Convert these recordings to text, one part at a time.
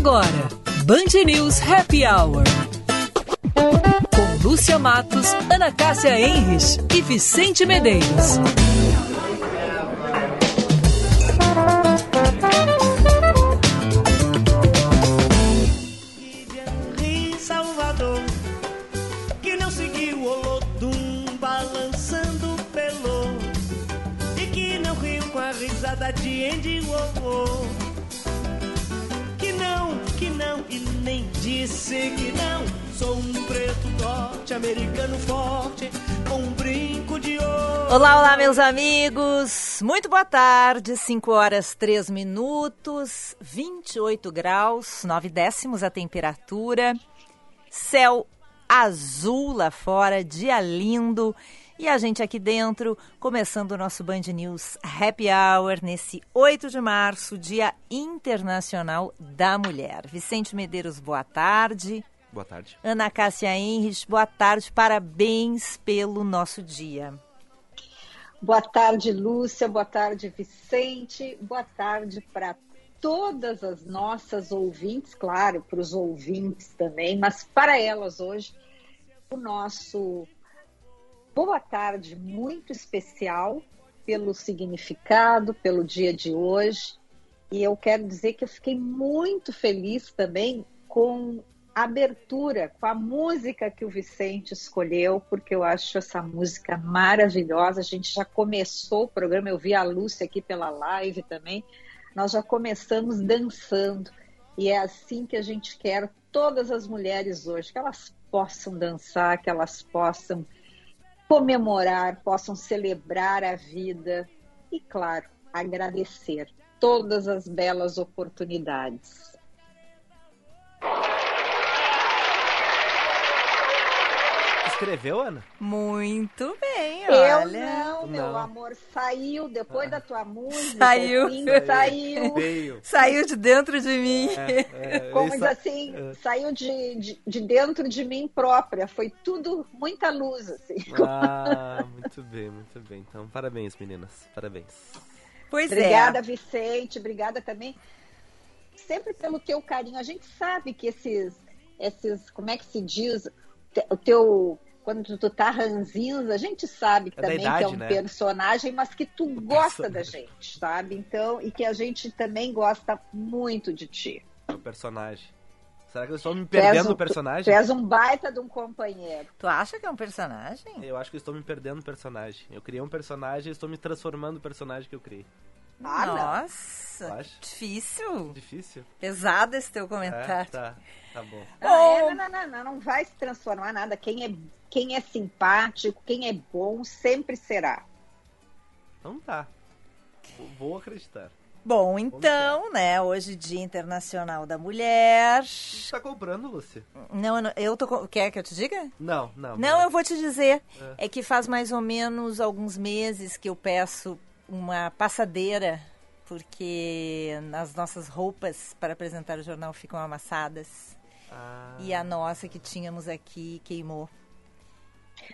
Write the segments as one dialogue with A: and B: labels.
A: Agora, Band News Happy Hour. Com Lúcia Matos, Ana Cássia Enres e Vicente Medeiros.
B: Salvador, que não disse que não. Sou um preto norte-americano forte com um brinco de ouro.
C: Olá, olá, meus amigos. Muito boa tarde. 5 horas 3 minutos, 28 graus, 9 décimos a temperatura. Céu azul lá fora, dia lindo. E a gente aqui dentro, começando o nosso Band News Happy Hour nesse 8 de março, Dia Internacional da Mulher. Vicente Medeiros, boa tarde.
D: Boa tarde.
C: Ana Cássia Henrich, boa tarde. Parabéns pelo nosso dia.
E: Boa tarde, Lúcia. Boa tarde, Vicente. Boa tarde para todas as nossas ouvintes, claro, para os ouvintes também, mas para elas hoje, o nosso boa tarde muito especial pelo significado, pelo dia de hoje. E eu quero dizer que eu fiquei muito feliz também com a abertura, com a música que o Vicente escolheu, porque eu acho essa música maravilhosa. A gente já começou o programa, eu vi a Lúcia aqui pela live também. Nós já começamos dançando. E é assim que a gente quer todas as mulheres hoje, que elas possam dançar, que elas possam comemorar, possam celebrar a vida e, claro, agradecer todas as belas oportunidades.
D: Escreveu, Ana?
C: Muito bem,
E: Eu
C: olha.
E: Não, meu
D: Não.
E: amor, saiu depois da tua música.
C: Saiu.
E: assim, saiu.
D: Veio.
C: Saiu de dentro de mim.
D: É, é,
E: Como diz assim,
D: é.
E: saiu de, de, de dentro de mim própria. Foi tudo muita luz, assim.
D: Ah, muito bem, muito bem. Então, parabéns, meninas. Parabéns.
C: Pois
E: Obrigada,
C: é.
E: Vicente. Obrigada também sempre pelo teu carinho. A gente sabe que esses, esses como é que se diz, o teu quando tu tá ranzinza, a gente sabe que
D: É
E: também
D: idade,
E: que é um
D: né?
E: personagem, mas que tu gosta da gente, sabe? Então, e que a gente também gosta muito de ti.
D: O personagem. Será que eu estou me
E: Tu
D: perdendo
E: um-
D: no
E: Tu
D: personagem?
E: és um baita de um companheiro.
C: Tu acha que é um personagem?
D: Eu acho que eu estou me perdendo no personagem. Eu criei um personagem e estou me transformando no personagem que eu criei.
E: Ah, não.
C: Nossa, difícil.
D: Difícil?
C: Pesado esse teu
D: É,
C: comentário.
D: tá, tá bom.
E: Não, é, não, não, não, não vai se transformar nada. Quem é, quem é simpático, quem é bom, sempre será.
D: Então tá. Vou- acreditar.
C: Bom, então, né, hoje Dia Internacional da Mulher.
D: Você tá comprando, Lúcia?
C: Não, eu não- eu tô. Quer que eu te diga?
D: Não, não.
C: Não, eu vou te dizer.
D: É.
C: É que faz mais ou menos alguns meses que eu peço uma passadeira, porque as nossas roupas para apresentar o jornal ficam amassadas.
D: Ah,
C: E a nossa que tínhamos aqui queimou.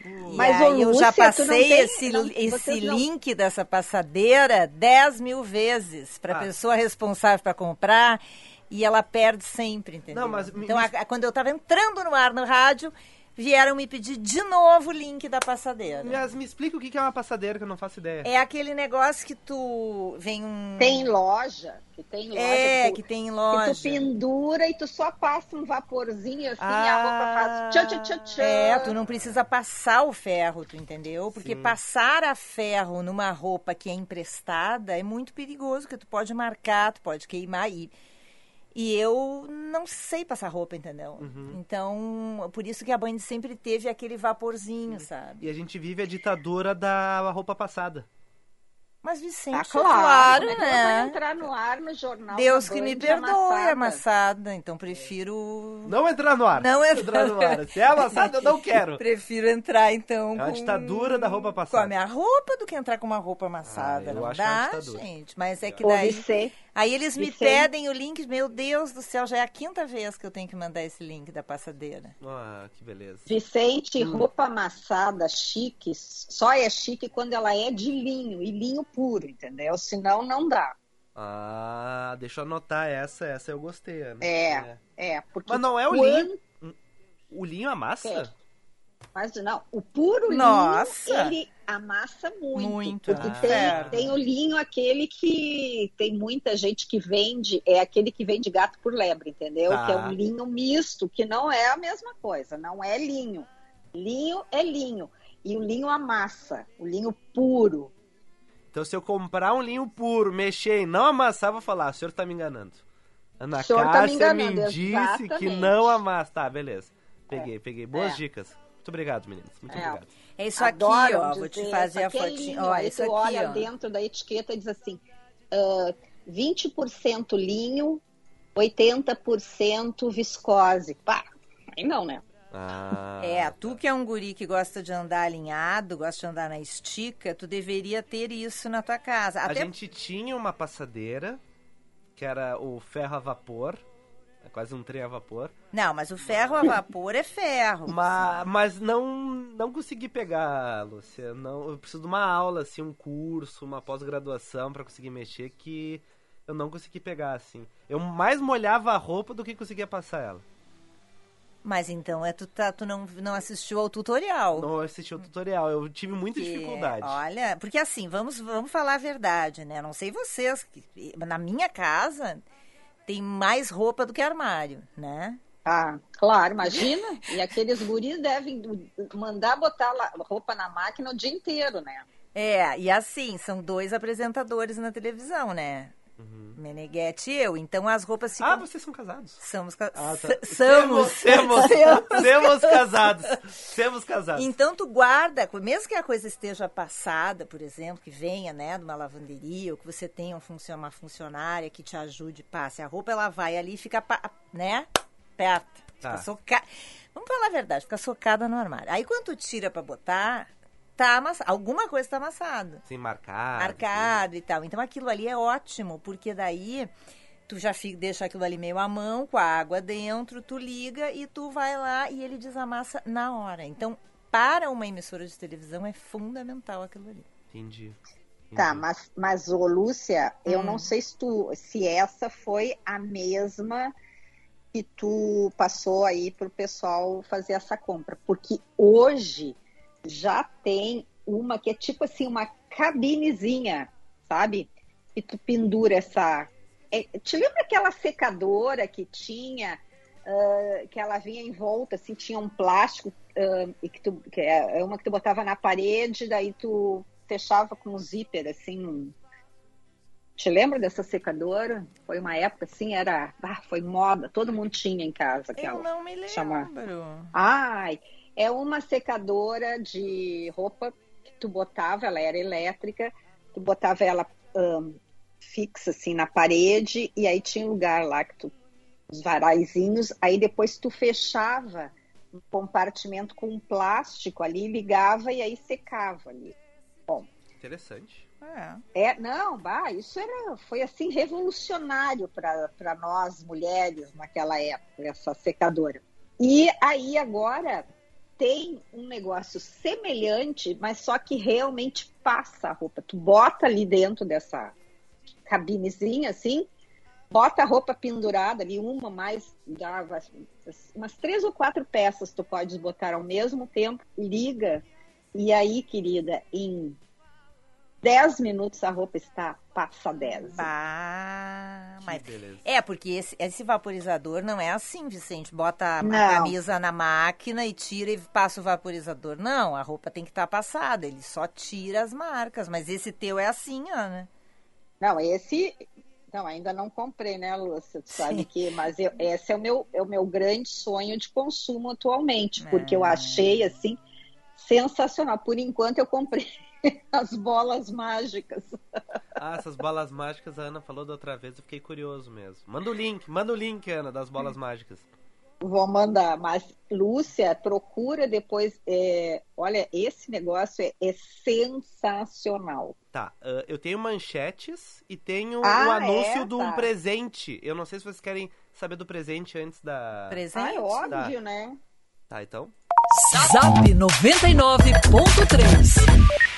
C: E
E: Mas,
C: aí eu já
E: Lúcia,
C: passei
E: tem-
C: esse,
E: não-
C: esse
E: não-
C: link dessa passadeira 10 mil vezes para a
D: Ah.
C: pessoa responsável para comprar e ela perde sempre, entendeu?
D: Não, mas
C: então,
D: me-
C: a- a- quando eu estava entrando no ar no rádio, vieram me pedir de novo o link da passadeira.
D: Mas me explica o que que é uma passadeira que eu não faço ideia.
C: É aquele negócio que tu vem um.
E: Tem loja, que tem loja.
C: É,
E: tu-
C: que tem em
E: que
C: loja.
E: tu pendura e tu só passa um vaporzinho assim e a
D: Ah.
E: roupa faz tchan, tchan, tchan, tchan.
C: É, tu não precisa passar o ferro, tu entendeu? Porque
D: Sim.
C: passar a ferro numa roupa que é emprestada é muito perigoso, porque tu pode marcar, tu pode queimar e e eu não sei passar roupa, entendeu?
D: Uhum.
C: Então, por isso que a Band sempre teve aquele vaporzinho, sabe?
D: E a gente vive a ditadura da roupa passada.
C: Mas Vicente,
E: Tá
C: é
E: claro,
C: claro,
E: é que ela vai
C: né?
E: entrar no ar no jornal.
C: Deus que me perdoe,
E: amassada.
C: amassada. Então prefiro
D: Não entrar no ar.
C: Não
D: entrar no ar. Se é amassado, eu não quero.
C: Prefiro entrar, então.
D: É uma
C: com-
D: ditadura da roupa
C: Com a
D: passada.
C: minha roupa do que entrar com uma roupa amassada.
D: Ah, eu
C: não
D: acho
C: dá, gente. Mas é que
E: Ô,
C: daí.
E: Vicente,
C: Aí eles me pedem o link. Meu Deus do céu, já é a quinta vez que eu tenho que mandar esse link da passadeira.
D: Ah, que beleza.
E: Vicente,
C: Hum.
E: roupa amassada, chique, só é chique quando ela é de linho, e linho puro, entendeu? Senão não dá.
D: Ah, deixa eu anotar essa, essa eu gostei, Ana.
E: É, é, porque
D: Mas não é o
E: quando-
D: linho? O linho amassa?
E: É. Mas não, o puro
C: Nossa!
E: linho, ele amassa muito.
C: Muito,
E: Porque
D: ah.
E: tem, tem o linho aquele que tem muita gente que vende, é aquele que vende gato por lebre, entendeu?
D: Tá.
E: Que é um linho misto, que não é a mesma coisa, não é linho. Linho é linho. E o linho amassa, o linho puro.
D: Então se eu comprar um linho puro, mexer e não amassar, vou falar, o senhor tá me enganando. Ana
E: O senhor tá me
D: Cássia me, disse que
E: exatamente. É.
D: não amassa. Tá, beleza. Peguei, peguei. Boas
E: É.
D: dicas. Muito obrigado, meninas. Muito
E: É.
D: obrado.
C: É isso aqui,
E: Adoram
C: ó. Vou te fazer a
E: aqui é
C: fotinha. Ó,
E: Aí
C: isso aqui,
E: olha
C: ó.
E: dentro da etiqueta e diz assim, ah, 20% linho, 80% viscose. Pá, aí não, né?
D: Ah,
C: É, tu que é um guri que gosta de andar alinhado, gosta de andar na estica, tu deveria ter isso na tua casa.
D: A
C: Até
D: gente tinha uma passadeira, que era o ferro a vapor. É quase um trem a vapor.
C: Não, mas o ferro a vapor é ferro.
D: Ma- mas não, não consegui pegar, Lúcia. Não, eu preciso de uma aula, assim, um curso, uma pós-graduação pra conseguir mexer que eu não consegui pegar, assim. Eu mais molhava a roupa do que conseguia passar ela.
C: Mas então é tu, tá, tu não, não assistiu ao tutorial.
D: Não assisti o tutorial, eu tive muita
C: Que,
D: dificuldade.
C: Olha, porque assim, vamos, vamos falar a verdade, né? Não sei vocês, na minha casa tem mais roupa do que armário, né?
E: Ah, claro, imagina. E aqueles guris devem mandar botar roupa na máquina o dia inteiro, né?
C: É, e assim, são dois apresentadores na televisão, né? Meneghetti e eu. Então as roupas ficam.
D: Uhum. Ah, vocês são casados.
C: Somos, ca-
D: Ah, tá.
C: somos.
D: Semos, semos casados. Semos casados.
C: Então tu guarda, mesmo que a coisa esteja passada, por exemplo, que venha, né, de uma lavanderia, ou que você tenha um uma funcionária que te ajude, passe a roupa, ela vai ali e fica, né, perto. Fica
D: Tá.
C: socada. Vamos falar a verdade, fica socada no armário. Aí quando tu tira pra botar, tá amassado. Alguma coisa tá amassada.
D: Assim, marcado.
C: Marcado e tal. Então aquilo ali é ótimo, porque daí tu já fica, deixa aquilo ali meio à mão, com a água dentro, tu liga e tu vai lá e ele desamassa na hora. Então, para uma emissora de televisão é fundamental aquilo ali.
D: Entendi.
E: Tá,
D: Entendi.
E: mas, mas ô, Lúcia, eu
C: Hum.
E: não sei se, tu, se essa foi a mesma que tu passou aí pro pessoal fazer essa compra. Porque hoje já tem uma que é tipo assim, uma cabinezinha, sabe? E tu pendura essa. é, te lembra aquela secadora que tinha, ah, que ela vinha em volta, assim, tinha um plástico, ah, e que, tu, que é é uma que tu botava na parede, daí tu fechava com um zíper, assim. um- Te lembra dessa secadora? Foi uma época assim, era. Ah, foi moda, todo mundo tinha em casa aquela.
C: Eu não me lembro.
E: Chama- Ai, é uma secadora de roupa que tu botava, ela era elétrica, tu botava ela ahn, fixa assim na parede e aí tinha um lugar lá que tu os varaizinhos, aí depois tu fechava um compartimento com um plástico ali, ligava e aí secava ali.
D: Interessante.
C: É.
E: É, não, bah, isso era, foi assim revolucionário para nós mulheres naquela época, essa secadora. E aí agora tem um negócio semelhante, mas só que realmente passa a roupa. Tu bota ali dentro dessa cabinezinha assim, bota a roupa pendurada ali, uma mais, dá umas três ou quatro peças tu podes botar ao mesmo tempo, liga, e aí, querida, em 10 minutos a roupa está passadeza.
C: Bah, mas
D: Que beleza.
C: É, porque esse, esse vaporizador não é assim, Vicente. Bota a, camisa na máquina e tira e passa o vaporizador. Não, a roupa tem que estar passada. Ele só tira as marcas. Mas esse teu é assim, ó, né?
E: Não, esse. Não, ainda não comprei, né, Lúcia? Tu sabe
C: Sim.
E: que. Mas eu- esse é o, meu, é o meu grande sonho de consumo atualmente, porque eu
C: Ah.
E: achei, assim, sensacional. Por enquanto, eu comprei as bolas mágicas.
D: Ah, essas bolas mágicas a Ana falou da outra vez, eu fiquei curioso mesmo. Manda o link, manda o link, Ana, das bolas mágicas.
E: Vou mandar, mas Lúcia, procura depois. é, olha, esse negócio é, é sensacional.
D: Tá, ah, eu tenho manchetes e tenho
E: Ah,
D: o anúncio
E: é?
D: de um
E: Tá.
D: presente. Eu não sei se vocês querem saber do presente antes da.
C: Presente.
E: Ah, é óbvio, né?
D: Tá, então.
A: Zap 99.3.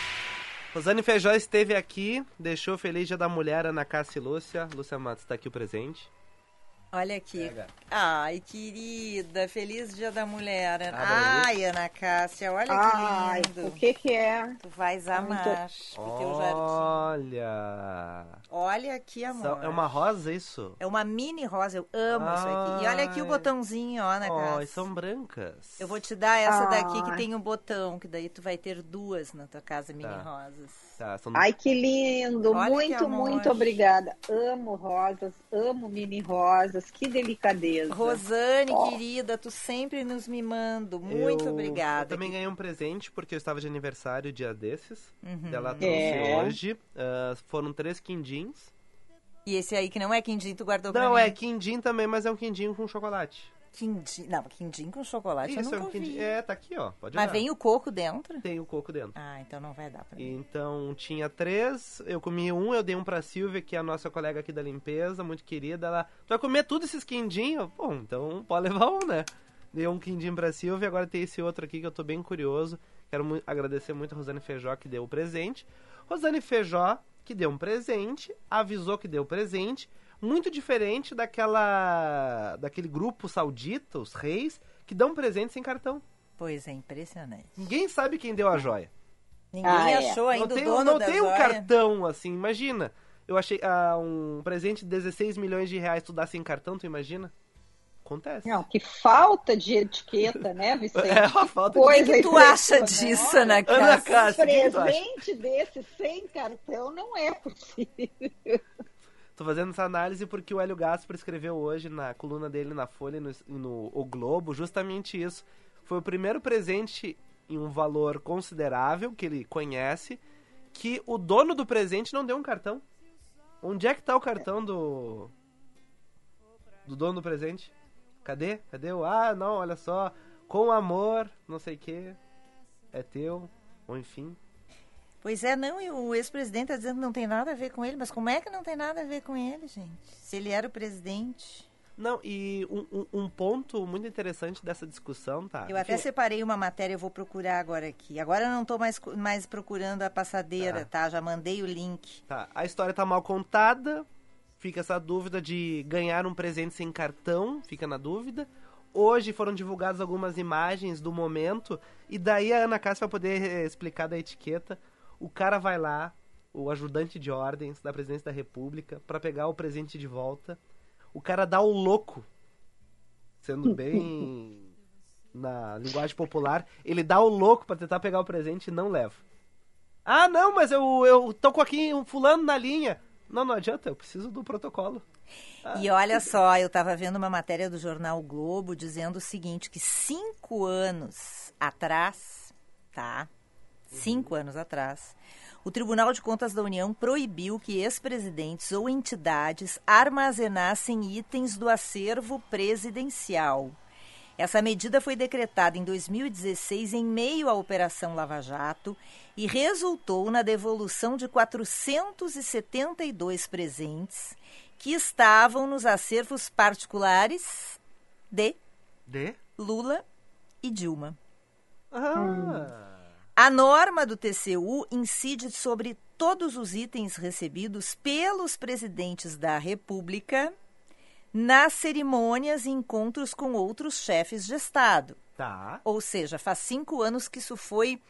D: Rosane Feijó esteve aqui, deixou feliz dia da mulher, Ana Cássia e Lúcia. Lúcia Matos está aqui presente.
C: Olha aqui.
D: Pega.
C: Ai, querida, feliz dia da mulher.
D: Abre
C: Ai, Ana Cássia, olha
E: Ai,
C: que lindo.
E: o que que é?
C: Tu vais amar pro teu jardim.
D: Olha!
C: Olha aqui, amor.
D: São- É uma rosa isso?
C: É uma mini rosa, eu amo isso aqui. E olha aqui o
D: Ai.
C: botãozinho, ó, Ana Cássia.
D: e são brancas.
C: Eu vou te dar essa daqui que
E: Ai.
C: tem um botão, que daí tu vai ter duas na tua casa, mini
D: Tá.
C: rosas.
D: Tá, são...
E: Ai, que lindo!
C: Olha que
E: muito,
C: amor.
E: muito obrigada. Amo rosas, amo mini rosas, que delicadeza.
C: Rosane,
E: Ó.
C: querida, tu sempre nos mimando. Muito
D: eu,
C: obrigada.
D: Eu também ganhei um presente porque eu estava de aniversário dia desses.
C: Uhum.
D: Ela trouxe
E: É.
D: hoje. Ah, foram três quindins.
C: E esse aí que não é quindim, tu guardou pra
D: Não,
C: mim?
D: é quindim também, mas é um quindim com chocolate.
C: Quindim. Não, quindim com chocolate
D: Isso,
C: eu
D: é
C: nunca
D: um quindim.
C: vi.
D: É, tá aqui, ó. Pode
C: Mas
D: olhar.
C: vem o coco dentro?
D: Tem o coco dentro.
C: Ah, então não vai dar pra mim.
D: Então tinha três, eu comi um, eu dei um pra Silvia, que é a nossa colega aqui da limpeza, muito querida. Ela, tu vai comer tudo esses quindinhos? Bom, então pode levar um, né? Dei um quindim pra Silvia, agora tem esse outro aqui que eu tô bem curioso. Quero mu- agradecer muito a Rosane Feijó que deu o presente. Rosane Feijó, que deu um presente, avisou que deu o presente. Muito diferente daquela. daquele grupo saudita, os reis, que dão presente sem cartão.
C: Pois é, impressionante.
D: Ninguém sabe quem deu a joia.
C: Ninguém
E: Ah, é.
C: achou ainda
D: não tem,
C: o dono
D: não
C: da
D: tem um
C: joia.
D: cartão assim, imagina. Eu achei ah, um presente de 16 milhões de reais, tu dá sem cartão, tu imagina? Acontece.
E: Não, que falta de etiqueta, né, Vicente?
D: É uma falta
C: O
E: Coisa
C: que, que tu acha disso, Ana
D: Ana
C: Cássia?
D: O acha?
E: presente desse sem cartão não é possível.
D: Tô fazendo essa análise porque o Hélio Gaspar escreveu hoje na coluna dele na Folha no, no O Globo justamente isso. Foi o primeiro presente em um valor considerável que ele conhece que o dono do presente não deu um cartão. Onde é que tá o cartão do do dono do presente? Cadê? Cadê o Ah, não, olha só, com amor, não sei o que. É teu, ou enfim.
C: Pois é, não, e o ex-presidente tá dizendo que não tem nada a ver com ele, mas como é que não tem nada a ver com ele, gente? Se ele era o presidente.
D: Não, e um, um- um ponto muito interessante dessa discussão, tá?
C: Eu até
D: Que-
C: separei uma matéria, eu vou procurar agora aqui. Agora eu não tô mais, mais procurando a passadeira, tá? Já mandei o link.
D: Tá, a história tá mal contada, fica essa dúvida de ganhar um presente sem cartão, fica na dúvida. Hoje foram divulgadas algumas imagens do momento, e daí a Ana Cássia vai poder eh, explicar da etiqueta. O cara vai lá, o ajudante de ordens da presidência da república, pra pegar o presente de volta. O cara dá o louco, sendo bem na linguagem popular, ele dá o louco pra tentar pegar o presente e não leva. Ah, não, mas eu, eu tô com aqui um fulano na linha. Não, não adianta, eu preciso do protocolo.
C: E olha só, eu estava vendo uma matéria do jornal o Globo dizendo o seguinte, que cinco anos atrás, tá? Cinco anos atrás, o Tribunal de Contas da União proibiu que ex-presidentes ou entidades armazenassem itens do acervo presidencial. Essa medida foi decretada em 2016 em meio à Operação Lava Jato e resultou na devolução de 472 presentes que estavam nos acervos particulares de
D: De?
C: Lula e Dilma.
D: Ah.
C: A norma do TCU incide sobre todos os itens recebidos pelos presidentes da República nas cerimônias e encontros com outros chefes de Estado.
D: Tá.
C: Ou seja, faz cinco anos que isso foi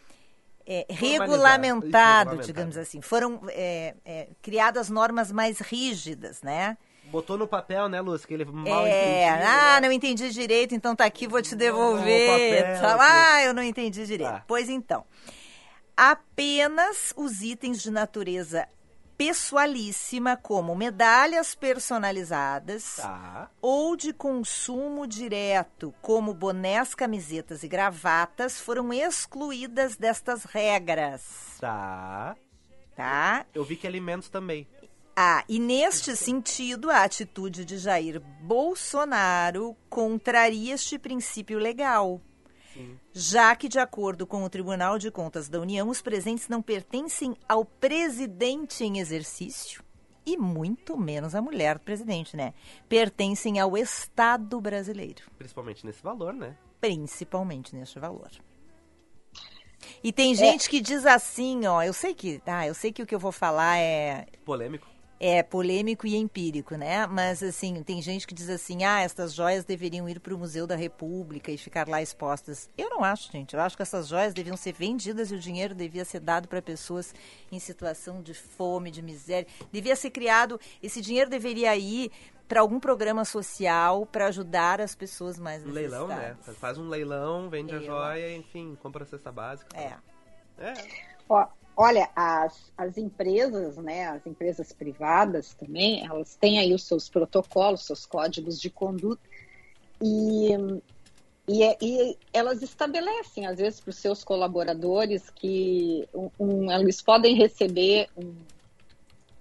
C: é.
D: Isso,
C: regulamentado. digamos assim. Foram é, é, criadas normas mais rígidas, né?
D: Botou no papel, né, Lúcia? Que ele mal
C: É,
D: entendia,
C: ah,
D: né?
C: não entendi direito, então tá aqui, vou te
D: Não,
C: devolver.
D: papel,
C: Tá, ah, eu não entendi direito.
D: Tá.
C: Pois então, apenas os itens de natureza pessoalíssima, como medalhas personalizadas
D: Tá.
C: ou de consumo direto, como bonés, camisetas e gravatas, foram excluídas destas regras,
D: Tá.
C: tá?
D: Eu vi que alimentos também.
C: Ah, e neste sentido, a atitude de Jair Bolsonaro contraria este princípio legal. Já que, de acordo com o Tribunal de Contas da União, os presentes não pertencem ao presidente em exercício e muito menos à mulher do presidente, né? Pertencem ao Estado brasileiro,
D: Principalmente nesse valor, né?
C: principalmente neste valor. E tem gente que diz assim, ó, eu sei que, ah, eu sei que o que eu vou falar é
D: Polêmico.
C: É polêmico e empírico, né? Mas assim, tem gente que diz assim: "Ah, estas joias deveriam ir para o Museu da República e ficar lá expostas". Eu não acho, gente. Eu acho que essas joias deviam ser vendidas e o dinheiro devia ser dado para pessoas em situação de fome, de miséria. Devia ser criado, esse dinheiro deveria ir para algum programa social para ajudar as pessoas mais
D: Um leilão, né?
C: necessitadas.
D: Faz um leilão, vende a joia, enfim, compra a cesta básica.
C: É.
D: É.
E: Ó, olha, as, as empresas, né, as empresas privadas também, elas têm aí os seus protocolos, seus códigos de conduta e, e, é- e elas estabelecem, às vezes, para os seus colaboradores que um- um- eles podem receber um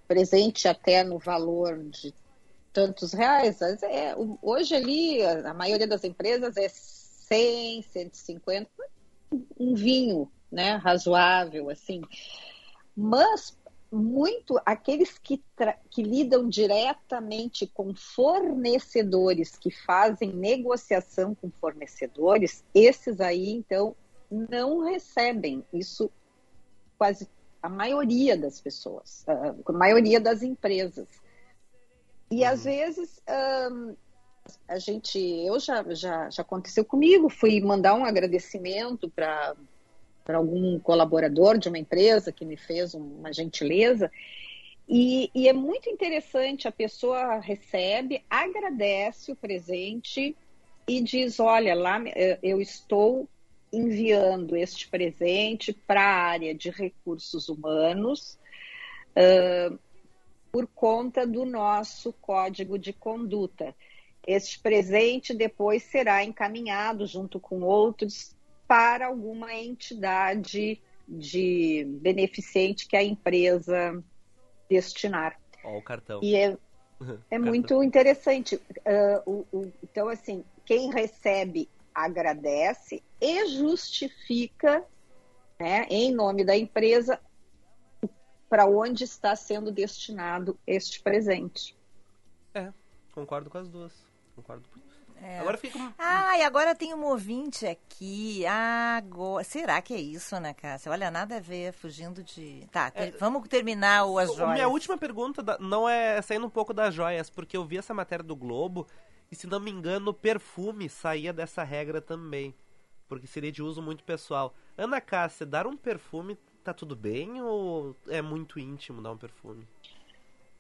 E: presente até no valor de tantos reais. É, hoje ali, a maioria das empresas é 100, 150, um vinho, né, razoável, assim. Mas muito aqueles que, que lidam diretamente com fornecedores, que fazem negociação com fornecedores, esses aí, então, não recebem isso quase a maioria das pessoas, a a maioria das empresas. E às vezes ahn, a gente, eu já, já, já aconteceu comigo, fui mandar um agradecimento para para algum colaborador de uma empresa que me fez uma gentileza. E, e é muito interessante, a pessoa recebe, agradece o presente e diz: Olha, lá eh, eu estou enviando este presente para a área de recursos humanos ah, por conta do nosso código de conduta. Este presente depois será encaminhado junto com outros para alguma entidade de beneficente que a empresa destinar.
D: Ó, o cartão.
E: E é, é muito interessante. Ah, o- o- então, assim, quem recebe agradece e justifica, né, em nome da empresa, para onde está sendo destinado este presente.
D: Concordo com as duas. Concordo.
C: É.
D: Agora fica.
C: Ah, e agora tem um ouvinte aqui. Ah, agora... Será que é isso, Ana Cássia? Olha, nada a ver, fugindo de. Tá, ter- vamos terminar o as joias.
D: Minha última pergunta da- não é saindo um pouco das joias, porque eu vi essa matéria do Globo e, se não me engano, o perfume saía dessa regra também. Porque seria de uso muito pessoal. Ana Cássia, dar um perfume tá tudo bem ou é muito íntimo dar um perfume?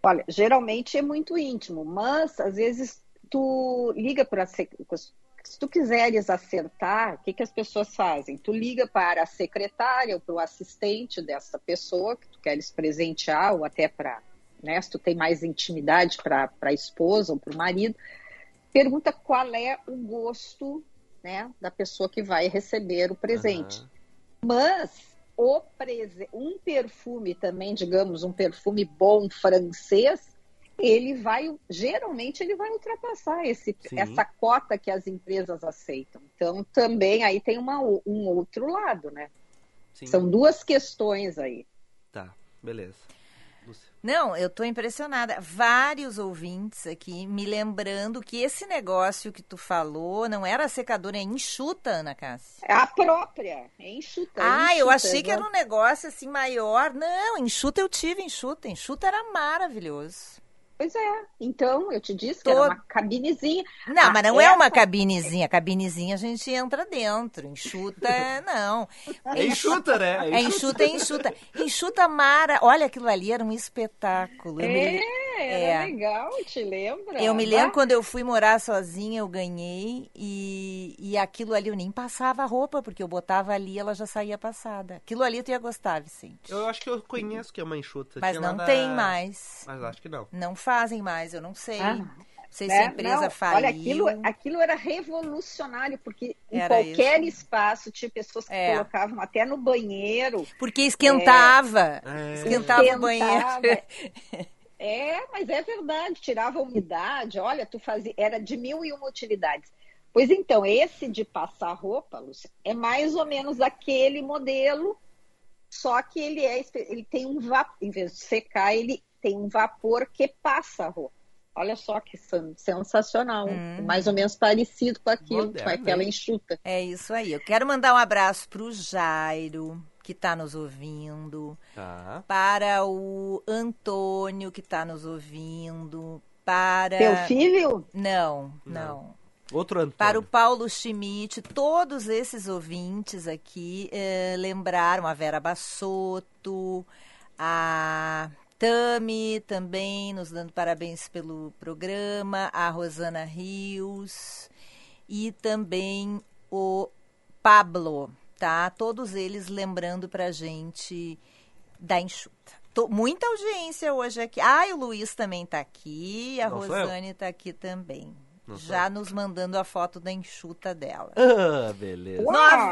E: Olha, geralmente é muito íntimo, mas às vezes tu liga para se tu quiseres acertar, o que, que as pessoas fazem? Tu liga para a secretária ou para o assistente dessa pessoa que tu queres presentear, ou até para, né, se tu tem mais intimidade para a esposa ou para o marido, pergunta qual é o gosto né, da pessoa que vai receber o presente.
D: Aham.
E: Mas o prese- um perfume também, digamos, um perfume bom francês, ele vai, geralmente ele vai ultrapassar esse,
D: Sim.
E: essa cota que as empresas aceitam. Então, também aí tem uma, um outro lado, né?
D: Sim.
E: São duas questões aí.
D: Tá, beleza. Lúcia.
C: Não, eu tô impressionada. Vários ouvintes aqui me lembrando que esse negócio que tu falou não era secadora, é enxuta, Ana Cássia.
E: É a própria, é enxuta.
C: Ah, eu
E: enxuta,
C: achei que era um negócio assim maior. Não, enxuta eu tive, enxuta. Enxuta era maravilhoso.
E: Pois é. Então, eu te disse que era uma cabinezinha.
C: Não,
E: Ah,
C: mas não é uma
E: essa-
C: cabinezinha. Cabinezinha a gente entra dentro. Enxuta, não.
D: É enxuta, né?
C: É enxuta, é enxuta. Enxuta Mara. Olha, aquilo ali era um espetáculo. Eu me,
E: É, era
C: É.
E: legal, te lembra?
C: eu me lembro quando eu fui morar sozinha, eu ganhei. E, e aquilo ali eu nem passava a roupa, porque eu botava ali e ela já saía passada. Aquilo ali tu ia gostar, Vicente.
D: Eu acho que eu conheço que é uma enxuta.
C: Mas
D: Tinha
C: não tem mais.
D: Mas acho que não.
C: Não fazem mais, eu não sei.
E: Ah,
C: não sei se
E: né?
C: a empresa
E: Não,
C: faliu.
E: Olha, aquilo, aquilo era revolucionário, porque em
C: Era
E: qualquer
C: isso.
E: espaço tinha pessoas que
C: É.
E: colocavam até no banheiro.
C: Porque esquentava.
D: É.
C: Esquentava o
E: esquentava.
C: banheiro.
E: É, mas é verdade, tirava a umidade. Olha, tu fazia, era de mil e uma utilidades. Pois então, esse de passar roupa, Lúcia, é mais ou menos aquele modelo, só que ele é ele tem um vapor, em vez de secar, ele tem um vapor que passa a roupa. Olha só que sen- sensacional.
C: Hum.
E: Mais ou menos parecido com aquilo,
D: Moderno,
E: com aquela
D: hein?
E: enxuta.
C: É isso aí. Eu quero mandar um abraço pro Jairo, que está nos ouvindo,
D: Tá.
C: para o Antônio, que está nos ouvindo, para.
E: Teu filho?
C: Não,
D: Não.
C: não.
D: Outro Antônio.
C: Para o Paulo Schmidt, todos esses ouvintes aqui eh, lembraram a Vera Bassotto, a Tami também nos dando parabéns pelo programa, a Rosana Rios e também o Pablo, tá? Todos eles lembrando pra gente da enxuta. Tô- muita audiência hoje aqui. Ah, e o Luiz também tá aqui, a
D: Não?
C: Rosane tá aqui também.
D: Não
C: Já nos mandando a foto da enxuta dela.
D: Ah, beleza.
E: Uau!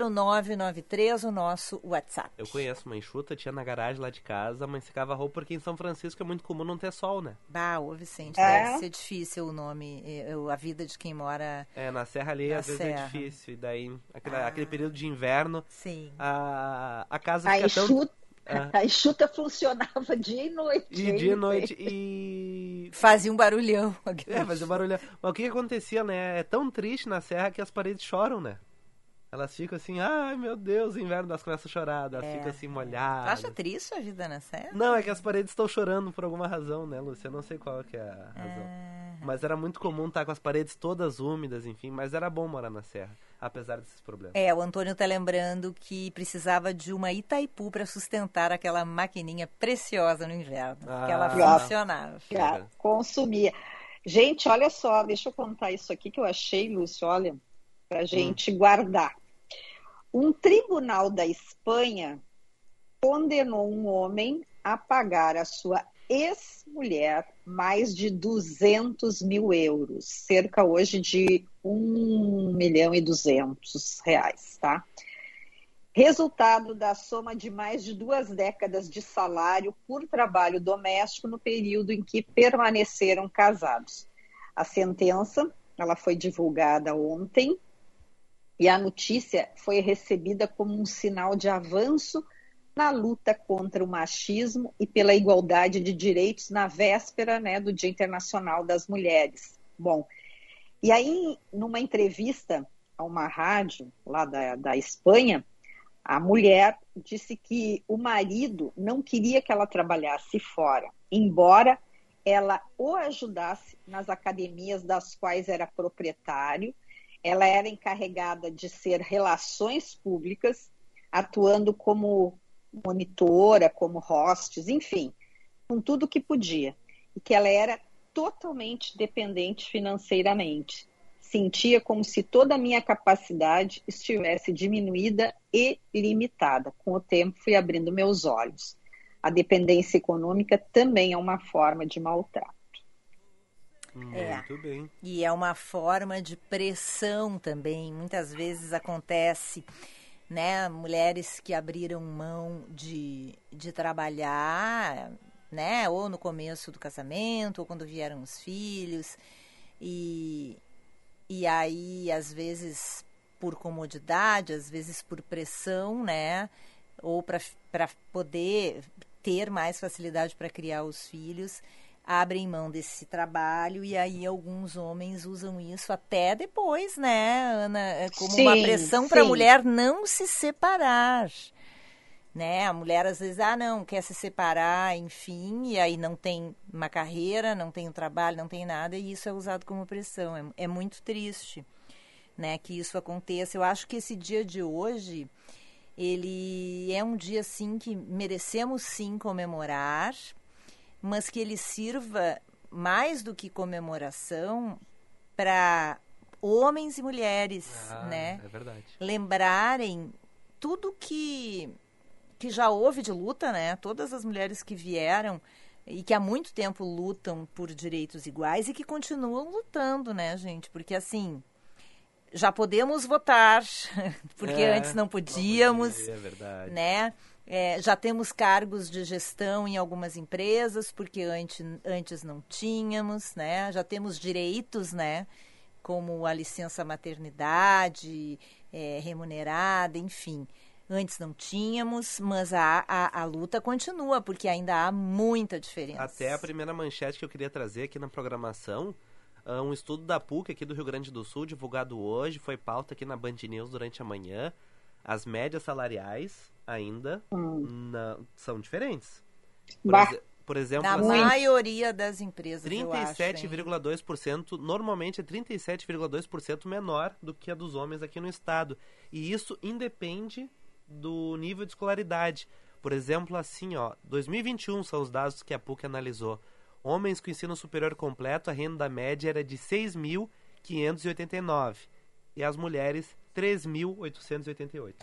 C: 998730993, o nosso WhatsApp.
D: Eu conheço uma enxuta, tinha na garagem lá de casa, mas secava roupa porque em São Francisco é muito comum não ter sol, né?
C: Bah, ô Vicente,
E: É?
C: deve ser difícil o nome, a vida de quem mora.
D: É, na serra ali
C: Na
D: às vezes
C: serra.
D: é difícil. E daí, aquele,
C: Ah.
D: aquele período de inverno,
C: Sim.
D: a, a casa
E: A
D: fica tão...
E: enxuta,
D: É.
E: a enxuta funcionava dia e noite.
D: E dia e noite. E.
C: Fazia um barulhão.
D: É, fazia barulho. Mas o que, que acontecia, né? É tão triste na serra que as paredes choram, né? Elas ficam assim, ai meu Deus, inverno, elas começam a chorar, elas
C: É.
D: ficam assim
C: Tu
D: molhadas.
C: acha triste a vida na serra?
D: Não, é que as paredes estão chorando por alguma razão, né, Lúcia? Eu não sei qual que é a razão.
C: Ah,
D: Mas era muito comum estar com as paredes todas úmidas, enfim. Mas era bom morar na serra, apesar desses problemas.
C: É, o Antônio tá lembrando que precisava de uma Itaipu para sustentar aquela maquininha preciosa no inverno. porque ela
D: Ah.
C: funcionava.
E: Já consumia. Gente, olha só, deixa eu contar isso aqui que eu achei, Lúcio, olha, pra gente guardar. Um tribunal da Espanha condenou um homem a pagar a sua ex-mulher mais de 200 mil euros, cerca hoje de 1 milhão e 200 reais, tá? Resultado da soma de mais de duas décadas de salário por trabalho doméstico no período em que permaneceram casados. A sentença, ela foi divulgada ontem e a notícia foi recebida como um sinal de avanço na luta contra o machismo e pela igualdade de direitos na véspera né, do Dia Internacional das Mulheres. Bom, e aí, numa entrevista a uma rádio lá da, da Espanha, a mulher disse que o marido não queria que ela trabalhasse fora, embora ela o ajudasse nas academias das quais era proprietário. Ela era encarregada de ser relações públicas, atuando como monitora, como hostes, enfim, com tudo que podia. E que ela era totalmente dependente financeiramente. Sentia como se toda a minha capacidade estivesse diminuída e limitada. Com o tempo, fui abrindo meus olhos. A dependência econômica também é uma forma de maltrato.
C: É.
D: Muito bem.
C: E é uma forma de pressão também. Muitas vezes acontece, né? Mulheres que abriram mão de, de trabalhar, né? Ou no começo do casamento, ou quando vieram os filhos. E, e aí, às vezes, por comodidade, às vezes por pressão, né? Ou para poder ter mais facilidade para criar os filhos, abrem mão desse trabalho e aí alguns homens usam isso até depois, né, Ana, É como uma
E: Sim,
C: pressão para a mulher não se separar. Né? A mulher às vezes, ah, não, quer se separar, enfim, e aí não tem uma carreira, não tem um trabalho, não tem nada, e isso é usado como pressão. É, é muito triste, né, que isso aconteça. Eu acho que esse dia de hoje, ele é um dia, sim, que merecemos, sim, comemorar, mas que ele sirva mais do que comemoração para homens e mulheres,
D: Ah,
C: né?
D: É verdade.
C: lembrarem tudo que que já houve de luta, né? Todas as mulheres que vieram e que há muito tempo lutam por direitos iguais e que continuam lutando, né, gente? Porque assim, já podemos votar, porque
D: É,
C: antes não podíamos,
D: podia, É verdade.
C: né? É, já temos cargos de gestão em algumas empresas, porque antes, antes não tínhamos, né? Já temos direitos, né? Como a licença maternidade é, remunerada, enfim. Antes não tínhamos, mas a, a, a luta continua, porque ainda há muita diferença.
D: Até a primeira manchete que eu queria trazer aqui na programação, uh, um estudo da PUC aqui do Rio Grande do Sul, divulgado hoje, foi pauta aqui na Band News durante a manhã. As médias salariais ainda não- são diferentes. Por, exe- por exemplo,
C: Na
D: assim,
C: maioria das empresas, eu acho, hein?
D: 37,2%, normalmente é 37,2% menor do que a dos homens aqui no estado. E isso independe do nível de escolaridade. Por exemplo, assim, ó, 2021 são os dados que a PUC analisou. Homens com ensino superior completo, a renda média era de 6.589 e as mulheres 3.888.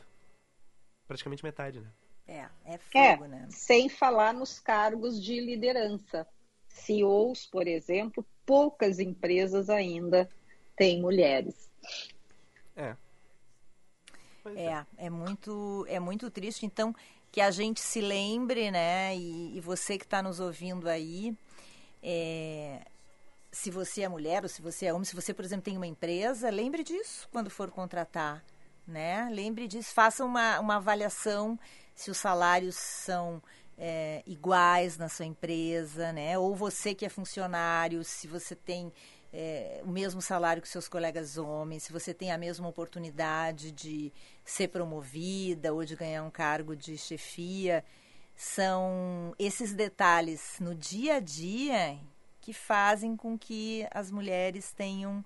D: Praticamente metade, né?
C: É, é
E: É,
C: fogo, né?
E: sem falar nos cargos de liderança. CEOs, por exemplo, poucas empresas ainda têm mulheres.
D: É. Pois
C: É, é muito, é muito triste. Então, que a gente se lembre, né? E, e você que está nos ouvindo aí, é, se você é mulher ou se você é homem, se você, por exemplo, tem uma empresa, lembre disso quando for contratar, né? Lembre disso, faça uma, uma avaliação se os salários são é, iguais na sua empresa, né? Ou você que é funcionário, se você tem é, o mesmo salário que seus colegas homens, se você tem a mesma oportunidade de ser promovida ou de ganhar um cargo de chefia, são esses detalhes no dia a dia que fazem com que as mulheres tenham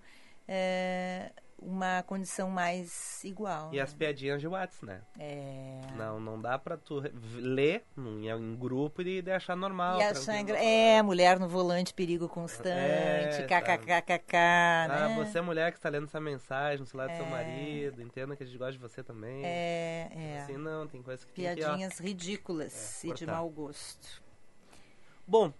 C: é, uma condição mais igual.
D: E
C: né?
D: as piadinhas de Whats, né?
C: É...
D: Não, não dá pra tu ler em grupo e achar normal.
C: E achar engra... É, mulher no volante, perigo constante,
D: É,
C: kkkk,
D: Ah,
C: né?
D: você é mulher que está lendo essa mensagem no celular do seu marido, entenda que a gente gosta de você também.
C: É, é.
D: Assim não, tem coisa que tem que, ó.
C: Piadinhas ridículas
D: É,
C: e de
D: cortar.
C: mau gosto.
D: Bom,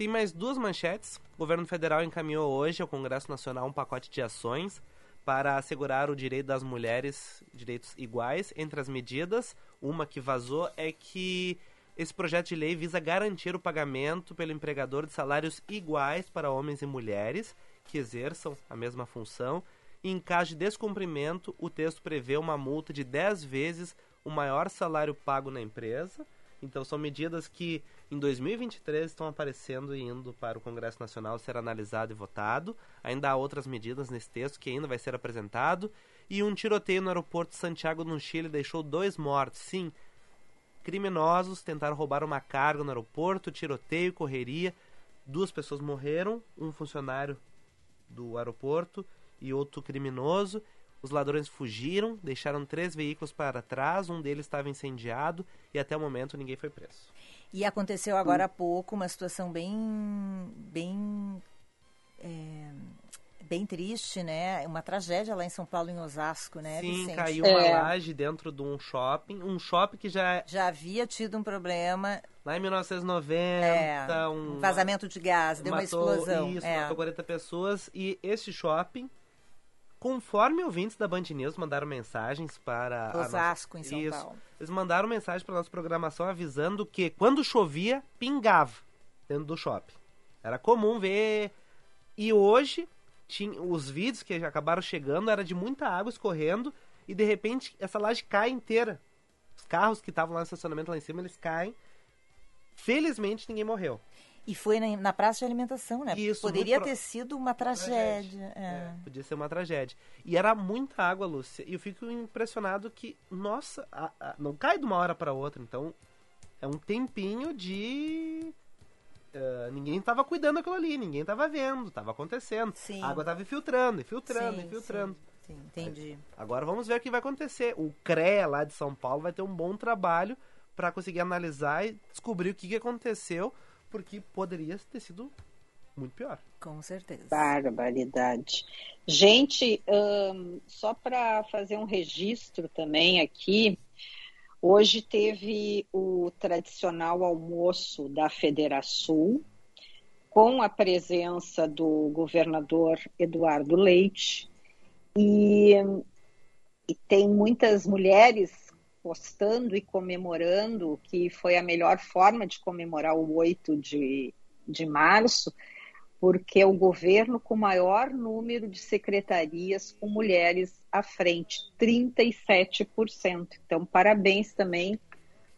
D: tem mais duas manchetes. O governo federal encaminhou hoje ao Congresso Nacional um pacote de ações para assegurar o direito das mulheres, direitos iguais. Entre as medidas, uma que vazou é que esse projeto de lei visa garantir o pagamento pelo empregador de salários iguais para homens e mulheres que exerçam a mesma função. E em caso de descumprimento, o texto prevê uma multa de 10 vezes o maior salário pago na empresa. Então são medidas que em 2023 estão aparecendo e indo para o Congresso Nacional ser analisado e votado. Ainda há outras medidas nesse texto que ainda vai ser apresentado. E um tiroteio no aeroporto de Santiago, no Chile, deixou dois mortos. Sim, criminosos tentaram roubar uma carga no aeroporto, tiroteio, correria. Duas pessoas morreram, um funcionário do aeroporto e outro criminoso. Os ladrões fugiram, deixaram três veículos para trás, um deles estava incendiado e até o momento ninguém foi preso.
C: E aconteceu agora há pouco uma situação bem, bem, é, bem triste, né? Uma tragédia lá em São Paulo, em Osasco, né,
D: Sim,
C: Vicente?
D: caiu uma
E: É.
D: laje dentro de um shopping, um shopping que já
C: Já havia tido um problema,
D: lá em 1990,
C: é,
D: um
C: vazamento de gás, deu uma
D: matou,
C: explosão.
D: Isso,
C: é.
D: matou 40 pessoas e esse shopping, conforme ouvintes da Band News mandaram mensagens para
C: Osasco, em
D: nossa-
C: São
D: Isso.
C: Paulo.
D: Eles mandaram mensagem para nossa programação avisando que quando chovia, pingava dentro do shopping. Era comum ver. E hoje, tinha, os vídeos que acabaram chegando era de muita água escorrendo e de repente essa laje cai inteira. Os carros que estavam lá no estacionamento lá em cima, eles caem. Felizmente ninguém morreu.
C: E foi na, na praça de alimentação, né?
D: Isso,
C: Poderia
D: pro-
C: ter sido uma tragédia. é.
D: É, podia ser uma tragédia. E era muita água, Lúcia. E eu fico impressionado que, nossa, a- a- não cai de uma hora para outra. Então, é um tempinho de. ah, ninguém tava cuidando daquilo ali, ninguém tava vendo, tava acontecendo.
C: Sim.
D: A água tava infiltrando, infiltrando,
C: Sim,
D: infiltrando.
C: Sim, sim, entendi.
D: Agora vamos ver o que vai acontecer. O CREA lá de São Paulo vai ter um bom trabalho para conseguir analisar e descobrir o que, que aconteceu, porque poderia ter sido muito pior.
C: Com certeza.
E: Barbaridade. Gente, ahn, só para fazer um registro também aqui, hoje teve o tradicional almoço da Federação, com a presença do governador Eduardo Leite, e, e tem muitas mulheres postando e comemorando, que foi a melhor forma de comemorar o 8 de, de março, porque é o governo com maior número de secretarias com mulheres à frente, 37%. Então, parabéns também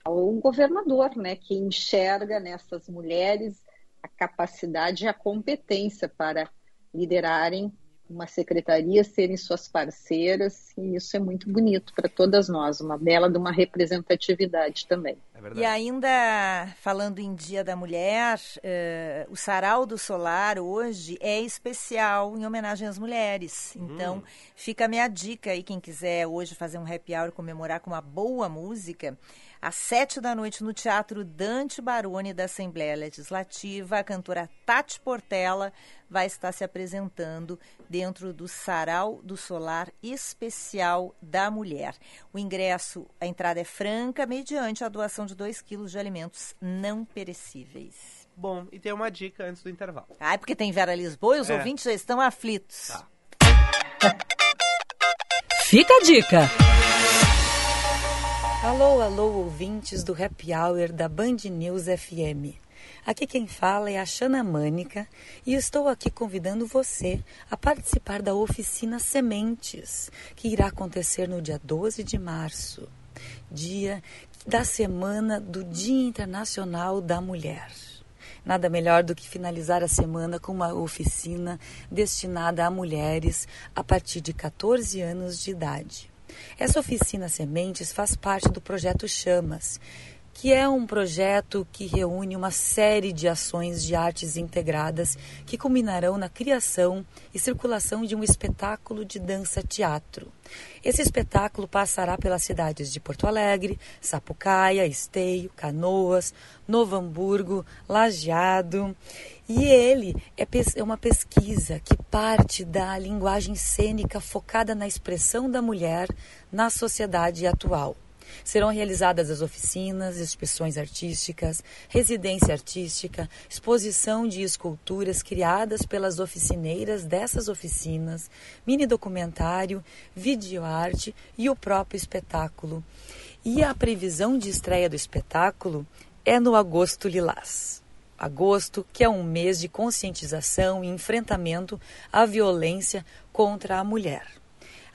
E: ao governador, né, que enxerga nessas mulheres a capacidade e a competência para liderarem uma secretaria, serem suas parceiras, e isso é muito bonito para todas nós, uma bela de uma representatividade também.
C: É e ainda falando em Dia da Mulher, uh, o Sarau do Solar hoje é especial em homenagem às mulheres. Então, hum. fica a minha dica aí, quem quiser hoje fazer um happy hour comemorar com uma boa música. Às sete da noite, no Teatro Dante Baroni da Assembleia Legislativa, a cantora Tati Portela vai estar se apresentando dentro do Sarau do Solar Especial da Mulher. O ingresso, a entrada é franca, mediante a doação de 2 quilos de alimentos não perecíveis.
D: Bom, e tem uma dica antes do intervalo.
C: Ah, é porque tem Vera Lisboa e os é. ouvintes já estão aflitos. Tá.
A: Fica a dica!
F: Alô, alô, ouvintes do Happy Hour da Band News FM. Aqui quem fala é a Xana Mânica e estou aqui convidando você a participar da oficina Sementes, que irá acontecer no dia 12 de março, dia da semana do Dia Internacional da Mulher. Nada melhor do que finalizar a semana com uma oficina destinada a mulheres a partir de 14 anos de idade. Essa oficina Sementes faz parte do projeto Chamas, que é um projeto que reúne uma série de ações de artes integradas que culminarão na criação e circulação de um espetáculo de dança-teatro. Esse espetáculo passará pelas cidades de Porto Alegre, Sapucaia, Esteio, Canoas, Novo Hamburgo, Lajeado. E ele é, é uma pesquisa que parte da linguagem cênica focada na expressão da mulher na sociedade atual. Serão realizadas as oficinas, expressões artísticas, residência artística, exposição de esculturas criadas pelas oficineiras dessas oficinas, mini documentário, videoarte e o próprio espetáculo. E a previsão de estreia do espetáculo é no agosto lilás. Agosto, que é um mês de conscientização e enfrentamento à violência contra a mulher.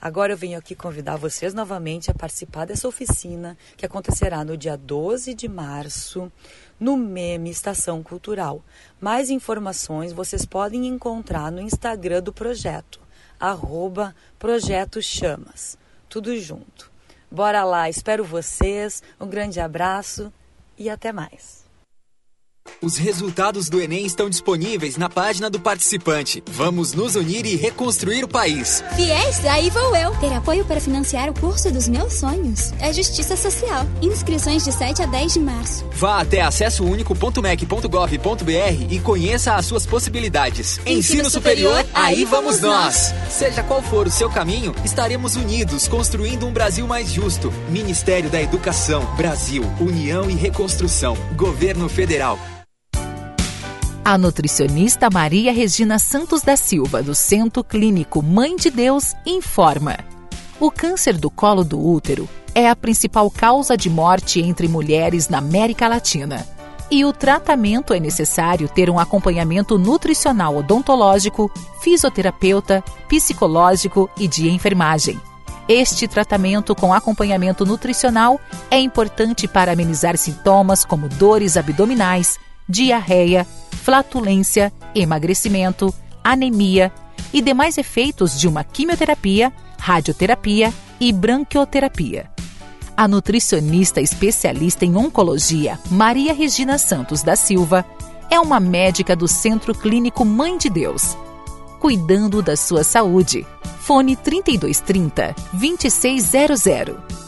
F: Agora eu venho aqui convidar vocês novamente a participar dessa oficina que acontecerá no dia 12 de março no Meme Estação Cultural. Mais informações vocês podem encontrar no Instagram do projeto, arroba Projeto Chamas. Tudo junto. Bora lá, espero vocês. Um grande abraço e até mais.
G: Os resultados do Enem estão disponíveis na página do participante. Vamos nos unir e reconstruir o país.
H: Fiéis, aí vou eu. Ter apoio para financiar o curso dos meus sonhos. É Justiça Social. Inscrições de 7 a 10 de março.
G: Vá até acessounico.mec.gov.br e conheça as suas possibilidades. Ensino, Ensino superior, superior, aí vamos nós. nós. Seja qual for o seu caminho, estaremos unidos construindo um Brasil mais justo. Ministério da Educação, Brasil, União e Reconstrução. Governo Federal.
A: A nutricionista Maria Regina Santos da Silva, do Centro Clínico Mãe de Deus, informa: o câncer do colo do útero é a principal causa de morte entre mulheres na América Latina. E o tratamento é necessário ter um acompanhamento nutricional odontológico, fisioterapeuta, psicológico e de enfermagem. Este tratamento com acompanhamento nutricional é importante para amenizar sintomas como dores abdominais, diarreia, flatulência, emagrecimento, anemia e demais efeitos de uma quimioterapia, radioterapia e branquioterapia. A nutricionista especialista em oncologia, Maria Regina Santos da Silva, é uma médica do Centro Clínico Mãe de Deus. Cuidando da sua saúde. Fone 3230 2600.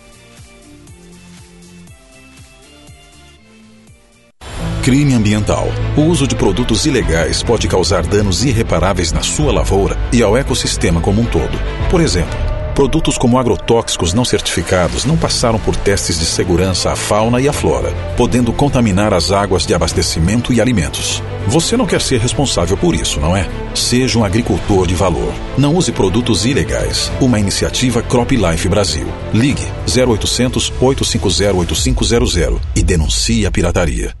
I: Crime ambiental. O uso de produtos ilegais pode causar danos irreparáveis na sua lavoura e ao ecossistema como um todo. Por exemplo, produtos como agrotóxicos não certificados não passaram por testes de segurança à fauna e à flora, podendo contaminar as águas de abastecimento e alimentos. Você não quer ser responsável por isso, não é? Seja um agricultor de valor. Não use produtos ilegais. Uma iniciativa Crop Life Brasil. Ligue 0800 850 8500 e denuncie a pirataria.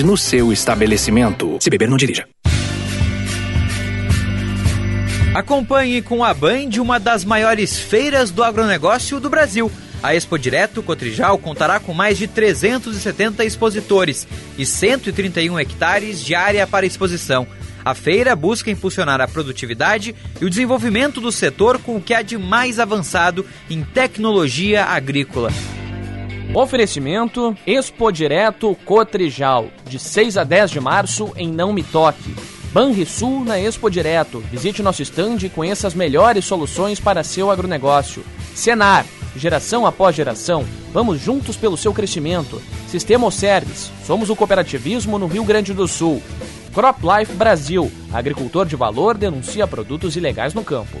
J: no seu estabelecimento. Se beber, não dirija.
K: Acompanhe com a Band uma das maiores feiras do agronegócio do Brasil. A Expo Direto Cotrijal contará com mais de 370 expositores e 131 hectares de área para exposição. A feira busca impulsionar a produtividade e o desenvolvimento do setor com o que há de mais avançado em tecnologia agrícola.
L: Oferecimento Expo Direto Cotrijal, de 6 a 10 de março em Não Me Toque. Banrisul na Expo Direto. Visite nosso estande e conheça as melhores soluções para seu agronegócio. Senar, geração após geração, vamos juntos pelo seu crescimento. Sistema Service, somos o cooperativismo no Rio Grande do Sul. Crop Life Brasil, agricultor de valor denuncia produtos ilegais no campo.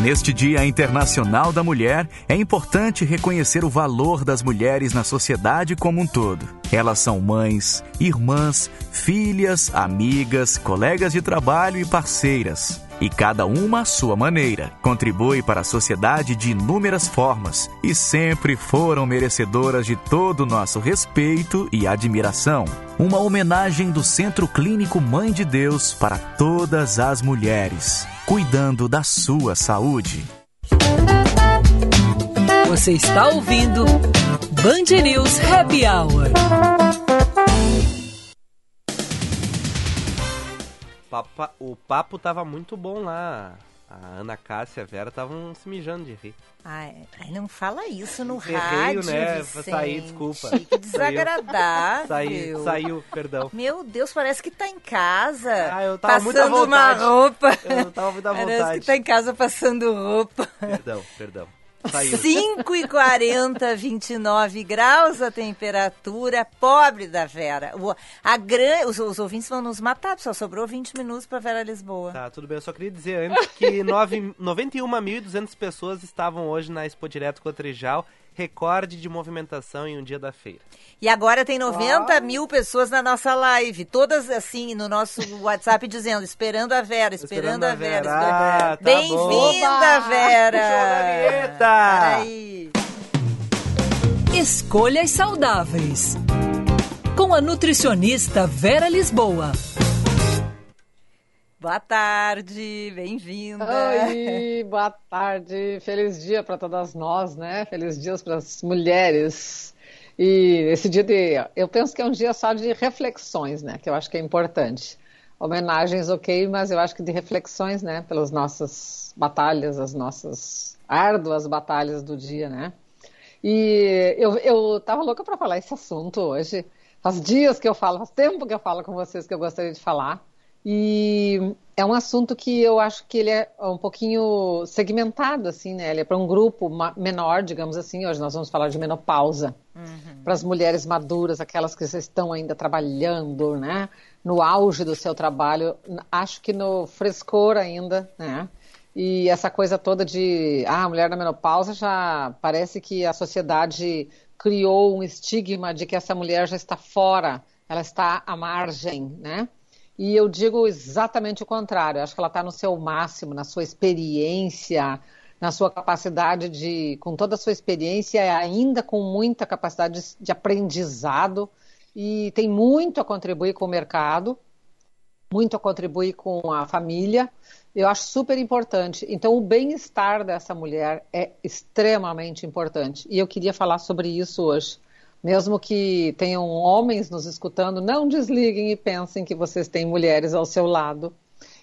M: Neste Dia Internacional da Mulher, é importante reconhecer o valor das mulheres na sociedade como um todo. Elas são mães, irmãs, filhas, amigas, colegas de trabalho e parceiras. E cada uma à sua maneira. Contribui para a sociedade de inúmeras formas e sempre foram merecedoras de todo o nosso respeito e admiração. Uma homenagem do Centro Clínico Mãe de Deus para todas as mulheres cuidando da sua saúde.
A: Você está ouvindo Band News Happy Hour.
D: Papa, o papo tava muito bom lá. A Ana Cássia e a Vera estavam se mijando de rir.
C: Ai, ai, não fala isso no
D: Ferreio,
C: rádio,
D: né?
C: Vicente.
D: Saí, desculpa.
C: Que desagradável.
D: Saiu, saiu, perdão.
C: Meu Deus, parece que tá em casa.
D: Ah, eu tava muito à
C: passando uma
D: vontade.
C: roupa.
D: Eu tava muito à
C: Parece
D: vontade.
C: que tá em casa passando roupa.
D: Perdão, perdão. Saiu.
C: 5 e 40, 29 graus a temperatura. Pobre da Vera. O- a gran... os, os ouvintes vão nos matar, só sobrou 20 minutos pra Vera Lisboa.
D: Tá, tudo bem. Eu só queria dizer antes que nove- 91.200 pessoas estavam hoje na Expo Direto Cotrijal, recorde de movimentação em um dia da feira.
C: E agora tem 90 mil pessoas na nossa live, todas assim no nosso WhatsApp dizendo, esperando a Vera, esperando, a Vera.
D: Vera.
C: esperando-
D: Ah, tá
C: Bem-vinda. Vera! Peraí.
A: Escolhas saudáveis. Com a nutricionista Vera Lisboa.
C: Boa tarde, bem-vinda.
N: Oi, boa tarde. Feliz dia para todas nós, né? Feliz dias para as mulheres. E esse dia de. Eu penso que é um dia só de reflexões, né? Que eu acho que é importante. Homenagens, ok, mas eu acho que de reflexões, né? Pelas nossas batalhas, as nossas árduas batalhas do dia, né? E eu, eu tava louca para falar esse assunto hoje. Faz dias que eu falo, faz tempo que eu falo com vocês que eu gostaria de falar. E é um assunto que eu acho que ele é um pouquinho segmentado, assim, né? Ele é para um grupo menor, digamos assim. Hoje nós vamos falar de menopausa. Para as mulheres maduras, aquelas que estão ainda trabalhando, né? No auge do seu trabalho. Acho que no frescor ainda, né? E essa coisa toda de, ah, mulher na menopausa já parece que a sociedade criou um estigma de que essa mulher já está fora, ela está à margem, né? E eu digo exatamente o contrário. Acho que ela está no seu máximo, na sua experiência, na sua capacidade de, com toda a sua experiência, ainda com muita capacidade de, de aprendizado e tem muito a contribuir com o mercado, muito a contribuir com a família. Eu acho super importante. Então, o bem-estar dessa mulher é extremamente importante. E eu queria falar sobre isso hoje. Mesmo que tenham homens nos escutando, não desliguem e pensem que vocês têm mulheres ao seu lado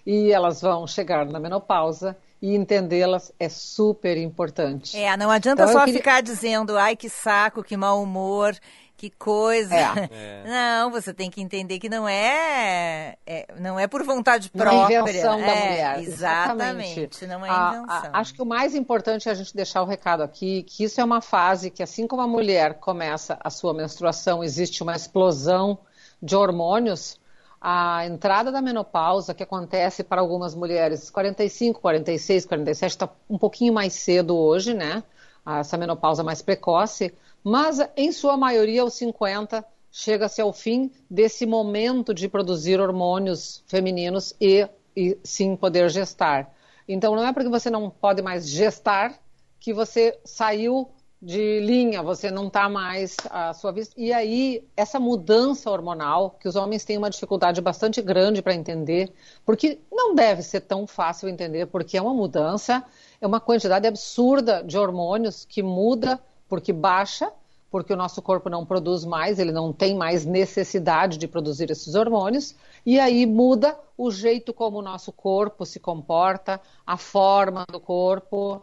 N: e elas vão chegar na menopausa e entendê-las é super importante.
C: É, não adianta então, só queria... ficar dizendo, ai que saco, que mau humor, que coisa. É. é. Não, você tem que entender que não é, é não é por vontade própria. Não é
N: invenção da
C: é,
N: mulher.
C: Exatamente, exatamente. não é invenção. A,
N: a, acho que o mais importante é a gente deixar o recado aqui, que isso é uma fase que assim como a mulher começa a sua menstruação, existe uma explosão de hormônios, a entrada da menopausa, que acontece para algumas mulheres 45, 46, 47, está um pouquinho mais cedo hoje, né? Essa menopausa mais precoce, mas em sua maioria, aos 50, chega-se ao fim desse momento de produzir hormônios femininos e, e sim poder gestar. Então, não é porque você não pode mais gestar que você saiu de linha, você não está mais à sua vista. E aí, essa mudança hormonal, que os homens têm uma dificuldade bastante grande para entender, porque não deve ser tão fácil entender, porque é uma mudança, é uma quantidade absurda de hormônios que muda porque baixa, porque o nosso corpo não produz mais, ele não tem mais necessidade de produzir esses hormônios, e aí muda o jeito como o nosso corpo se comporta, a forma do corpo,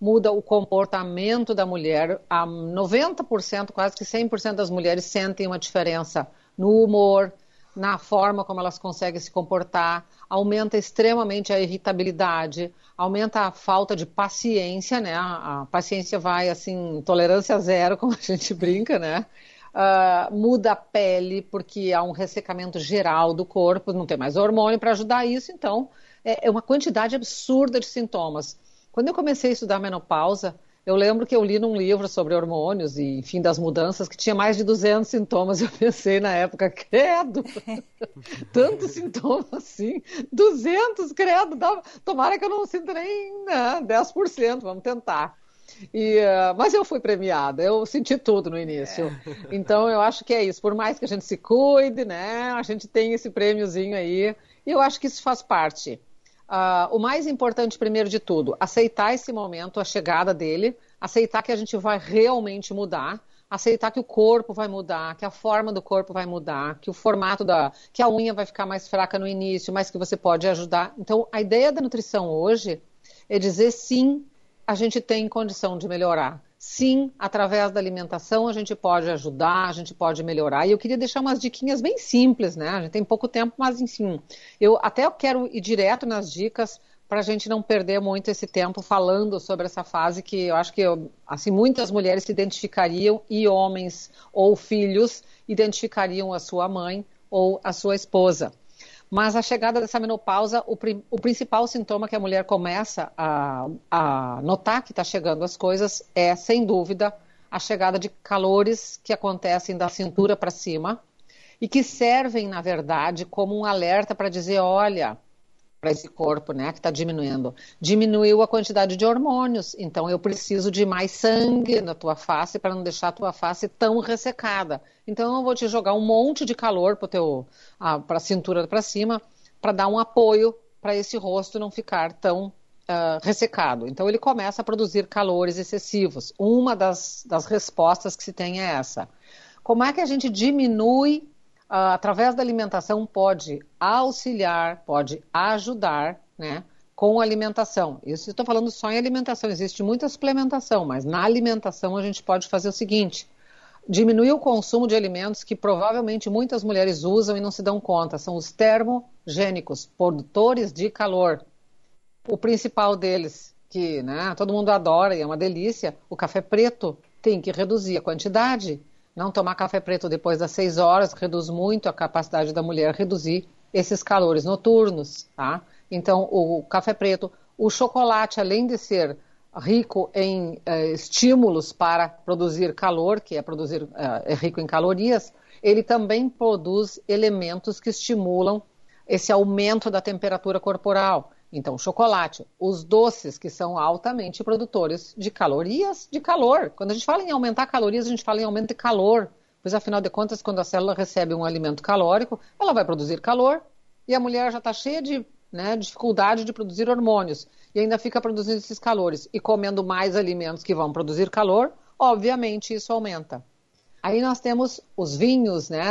N: muda o comportamento da mulher. A 90%, quase que 100% das mulheres sentem uma diferença no humor, na forma como elas conseguem se comportar, aumenta extremamente a irritabilidade, aumenta a falta de paciência, né? A, paciência vai assim, tolerância zero, como a gente brinca, né? Uh, muda a pele, porque há um ressecamento geral do corpo, não tem mais hormônio para ajudar isso, então é, é uma quantidade absurda de sintomas. Quando eu comecei a estudar menopausa, eu lembro que eu li num livro sobre hormônios e, enfim, das mudanças, que tinha mais de 200 sintomas. Eu pensei na época, credo, tantos sintomas assim, 200, credo, dá, tomara que eu não sinta nem né, 10%, vamos tentar. E, uh, mas eu fui premiada, eu senti tudo no início. É. Então eu acho que é isso. Por mais que a gente se cuide, né? A gente tem esse prêmiozinho aí. E eu acho que isso faz parte. Uh, o mais importante, primeiro de tudo, aceitar esse momento, a chegada dele, aceitar que a gente vai realmente mudar, aceitar que o corpo vai mudar, que a forma do corpo vai mudar, que o formato da. que a unha vai ficar mais fraca no início, mas que você pode ajudar. Então, a ideia da nutrição hoje é dizer sim, a gente tem condição de melhorar. Sim, através da alimentação a gente pode ajudar, a gente pode melhorar. E eu queria deixar umas diquinhas bem simples, né? A gente tem pouco tempo, mas enfim. Eu até quero ir direto nas dicas para a gente não perder muito esse tempo falando sobre essa fase que eu acho que assim muitas mulheres se identificariam e homens ou filhos identificariam a sua mãe ou a sua esposa. Mas a chegada dessa menopausa, o, o principal sintoma que a mulher começa a, a notar que está chegando as coisas é, sem dúvida, a chegada de calores que acontecem da cintura para cima e que servem, na verdade, como um alerta para dizer: olha, para esse corpo, né, que está diminuindo. Diminuiu a quantidade de hormônios, então eu preciso de mais sangue na tua face para não deixar a tua face tão ressecada. Então eu vou te jogar um monte de calor para para a cintura para cima, para dar um apoio para esse rosto não ficar tão uh, ressecado. Então ele começa a produzir calores excessivos. Uma das, das respostas que se tem é essa. Como é que a gente diminui através da alimentação, pode auxiliar, pode ajudar, né? Com alimentação. Isso estou falando só em alimentação, existe muita suplementação, mas na alimentação a gente pode fazer o seguinte: diminuir o consumo de alimentos que provavelmente muitas mulheres usam e não se dão conta. São os termogênicos, produtores de calor. O principal deles, que né, todo mundo adora e é uma delícia, o café preto, tem que reduzir a quantidade. Não tomar café preto depois das 6 horas reduz muito a capacidade da mulher reduzir esses calores noturnos, tá? Então, o café preto, o chocolate, além de ser rico em eh, estímulos para produzir calor, que é produzir eh, é rico em calorias, ele também produz elementos que estimulam esse aumento da temperatura corporal. Então, chocolate, os doces que são altamente produtores de calorias, de calor. Quando a gente fala em aumentar calorias, a gente fala em aumento de calor. Pois afinal de contas, quando a célula recebe um alimento calórico, ela vai produzir calor e a mulher já está cheia de né, dificuldade de produzir hormônios e ainda fica produzindo esses calores e comendo mais alimentos que vão produzir calor, obviamente isso aumenta. Aí nós temos os vinhos, né?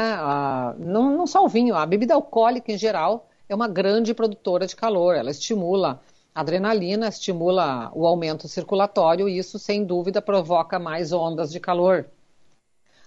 N: Não, não só o vinho, a bebida alcoólica em geral é uma grande produtora de calor. Ela estimula a adrenalina, estimula o aumento circulatório e isso, sem dúvida, provoca mais ondas de calor.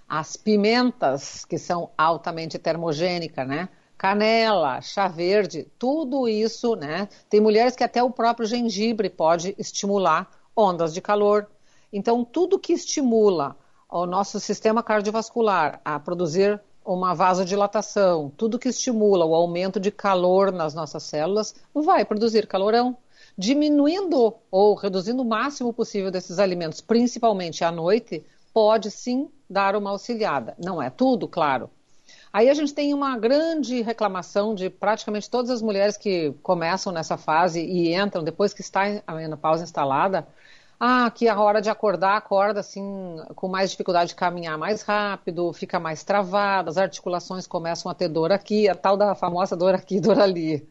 N: As pimentas, que são altamente termogênicas, né? Canela, chá verde, tudo isso, né? Tem mulheres que até o próprio gengibre pode estimular ondas de calor. Então, tudo que estimula o nosso sistema cardiovascular a produzir uma vasodilatação, tudo que estimula o aumento de calor nas nossas células vai produzir calorão. Diminuindo ou reduzindo o máximo possível desses alimentos, principalmente à noite, pode sim dar uma auxiliada. Não é tudo, claro. Aí a gente tem uma grande reclamação de praticamente todas as mulheres que começam nessa fase e entram depois que está a menopausa instalada, ah, que a hora de acordar, acorda assim, com mais dificuldade de caminhar mais rápido, fica mais travada, as articulações começam a ter dor aqui, a tal da famosa dor aqui, dor ali.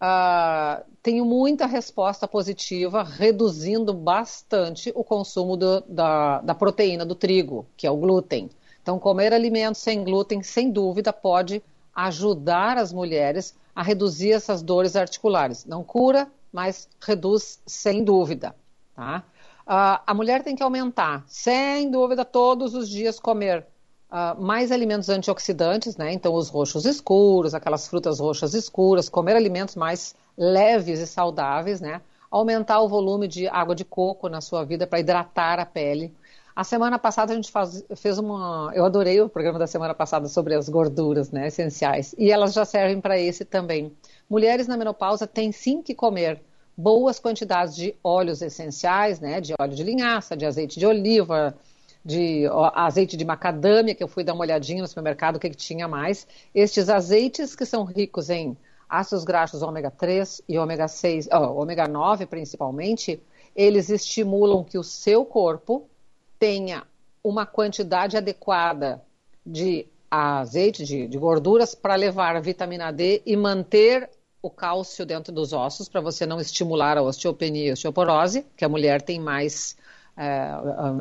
N: Ah, tenho muita resposta positiva, reduzindo bastante o consumo do, da, da proteína do trigo, que é o glúten. Então, comer alimentos sem glúten, sem dúvida, pode ajudar as mulheres a reduzir essas dores articulares. Não cura, mas reduz sem dúvida. Tá? Uh, a mulher tem que aumentar, sem dúvida, todos os dias comer uh, mais alimentos antioxidantes, né? Então, os roxos escuros, aquelas frutas roxas escuras, comer alimentos mais leves e saudáveis, né? Aumentar o volume de água de coco na sua vida para hidratar a pele. A semana passada a gente faz, fez uma. Eu adorei o programa da semana passada sobre as gorduras né, essenciais. E elas já servem para esse também. Mulheres na menopausa têm sim que comer boas quantidades de óleos essenciais, né, de óleo de linhaça, de azeite de oliva, de ó, azeite de macadâmia, que eu fui dar uma olhadinha no supermercado, o que, que tinha mais. Estes azeites que são ricos em ácidos graxos ômega 3 e ômega 6, ó, ômega 9 principalmente, eles estimulam que o seu corpo tenha uma quantidade adequada de azeite, de, de gorduras, para levar a vitamina D e manter o cálcio dentro dos ossos para você não estimular a osteopenia e a osteoporose, que a mulher tem mais, é,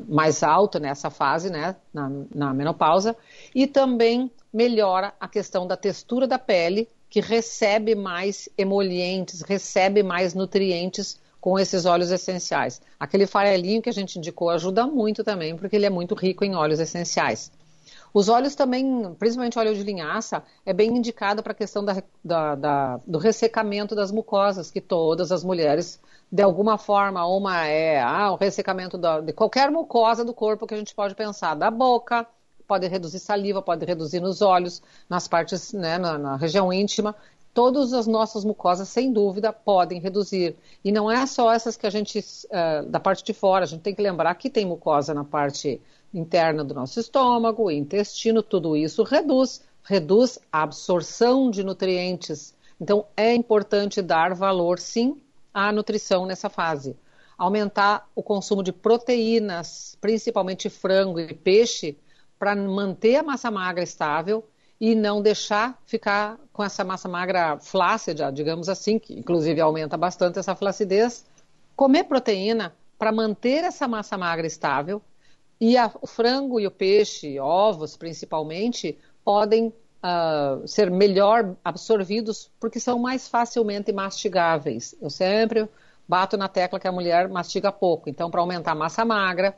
N: mais alto nessa fase, né, na, na menopausa, e também melhora a questão da textura da pele, que recebe mais emolientes, recebe mais nutrientes com esses óleos essenciais. Aquele farelinho que a gente indicou ajuda muito também, porque ele é muito rico em óleos essenciais. Os óleos também, principalmente óleo de linhaça, é bem indicado para a questão da, da, da, do ressecamento das mucosas, que todas as mulheres, de alguma forma, uma é ah, o ressecamento de qualquer mucosa do corpo que a gente pode pensar, da boca, pode reduzir saliva, pode reduzir nos olhos, nas partes, né, na, na região íntima. Todas as nossas mucosas, sem dúvida, podem reduzir. E não é só essas que a gente, uh, da parte de fora, a gente tem que lembrar que tem mucosa na parte interna do nosso estômago, intestino, tudo isso reduz, reduz a absorção de nutrientes. Então, é importante dar valor, sim, à nutrição nessa fase. Aumentar o consumo de proteínas, principalmente frango e peixe, para manter a massa magra estável e não deixar ficar com essa massa magra flácida, digamos assim, que inclusive aumenta bastante essa flacidez. Comer proteína para manter essa massa magra estável e a, o frango e o peixe, ovos principalmente, podem uh, ser melhor absorvidos porque são mais facilmente mastigáveis. Eu sempre bato na tecla que a mulher mastiga pouco. Então, para aumentar a massa magra,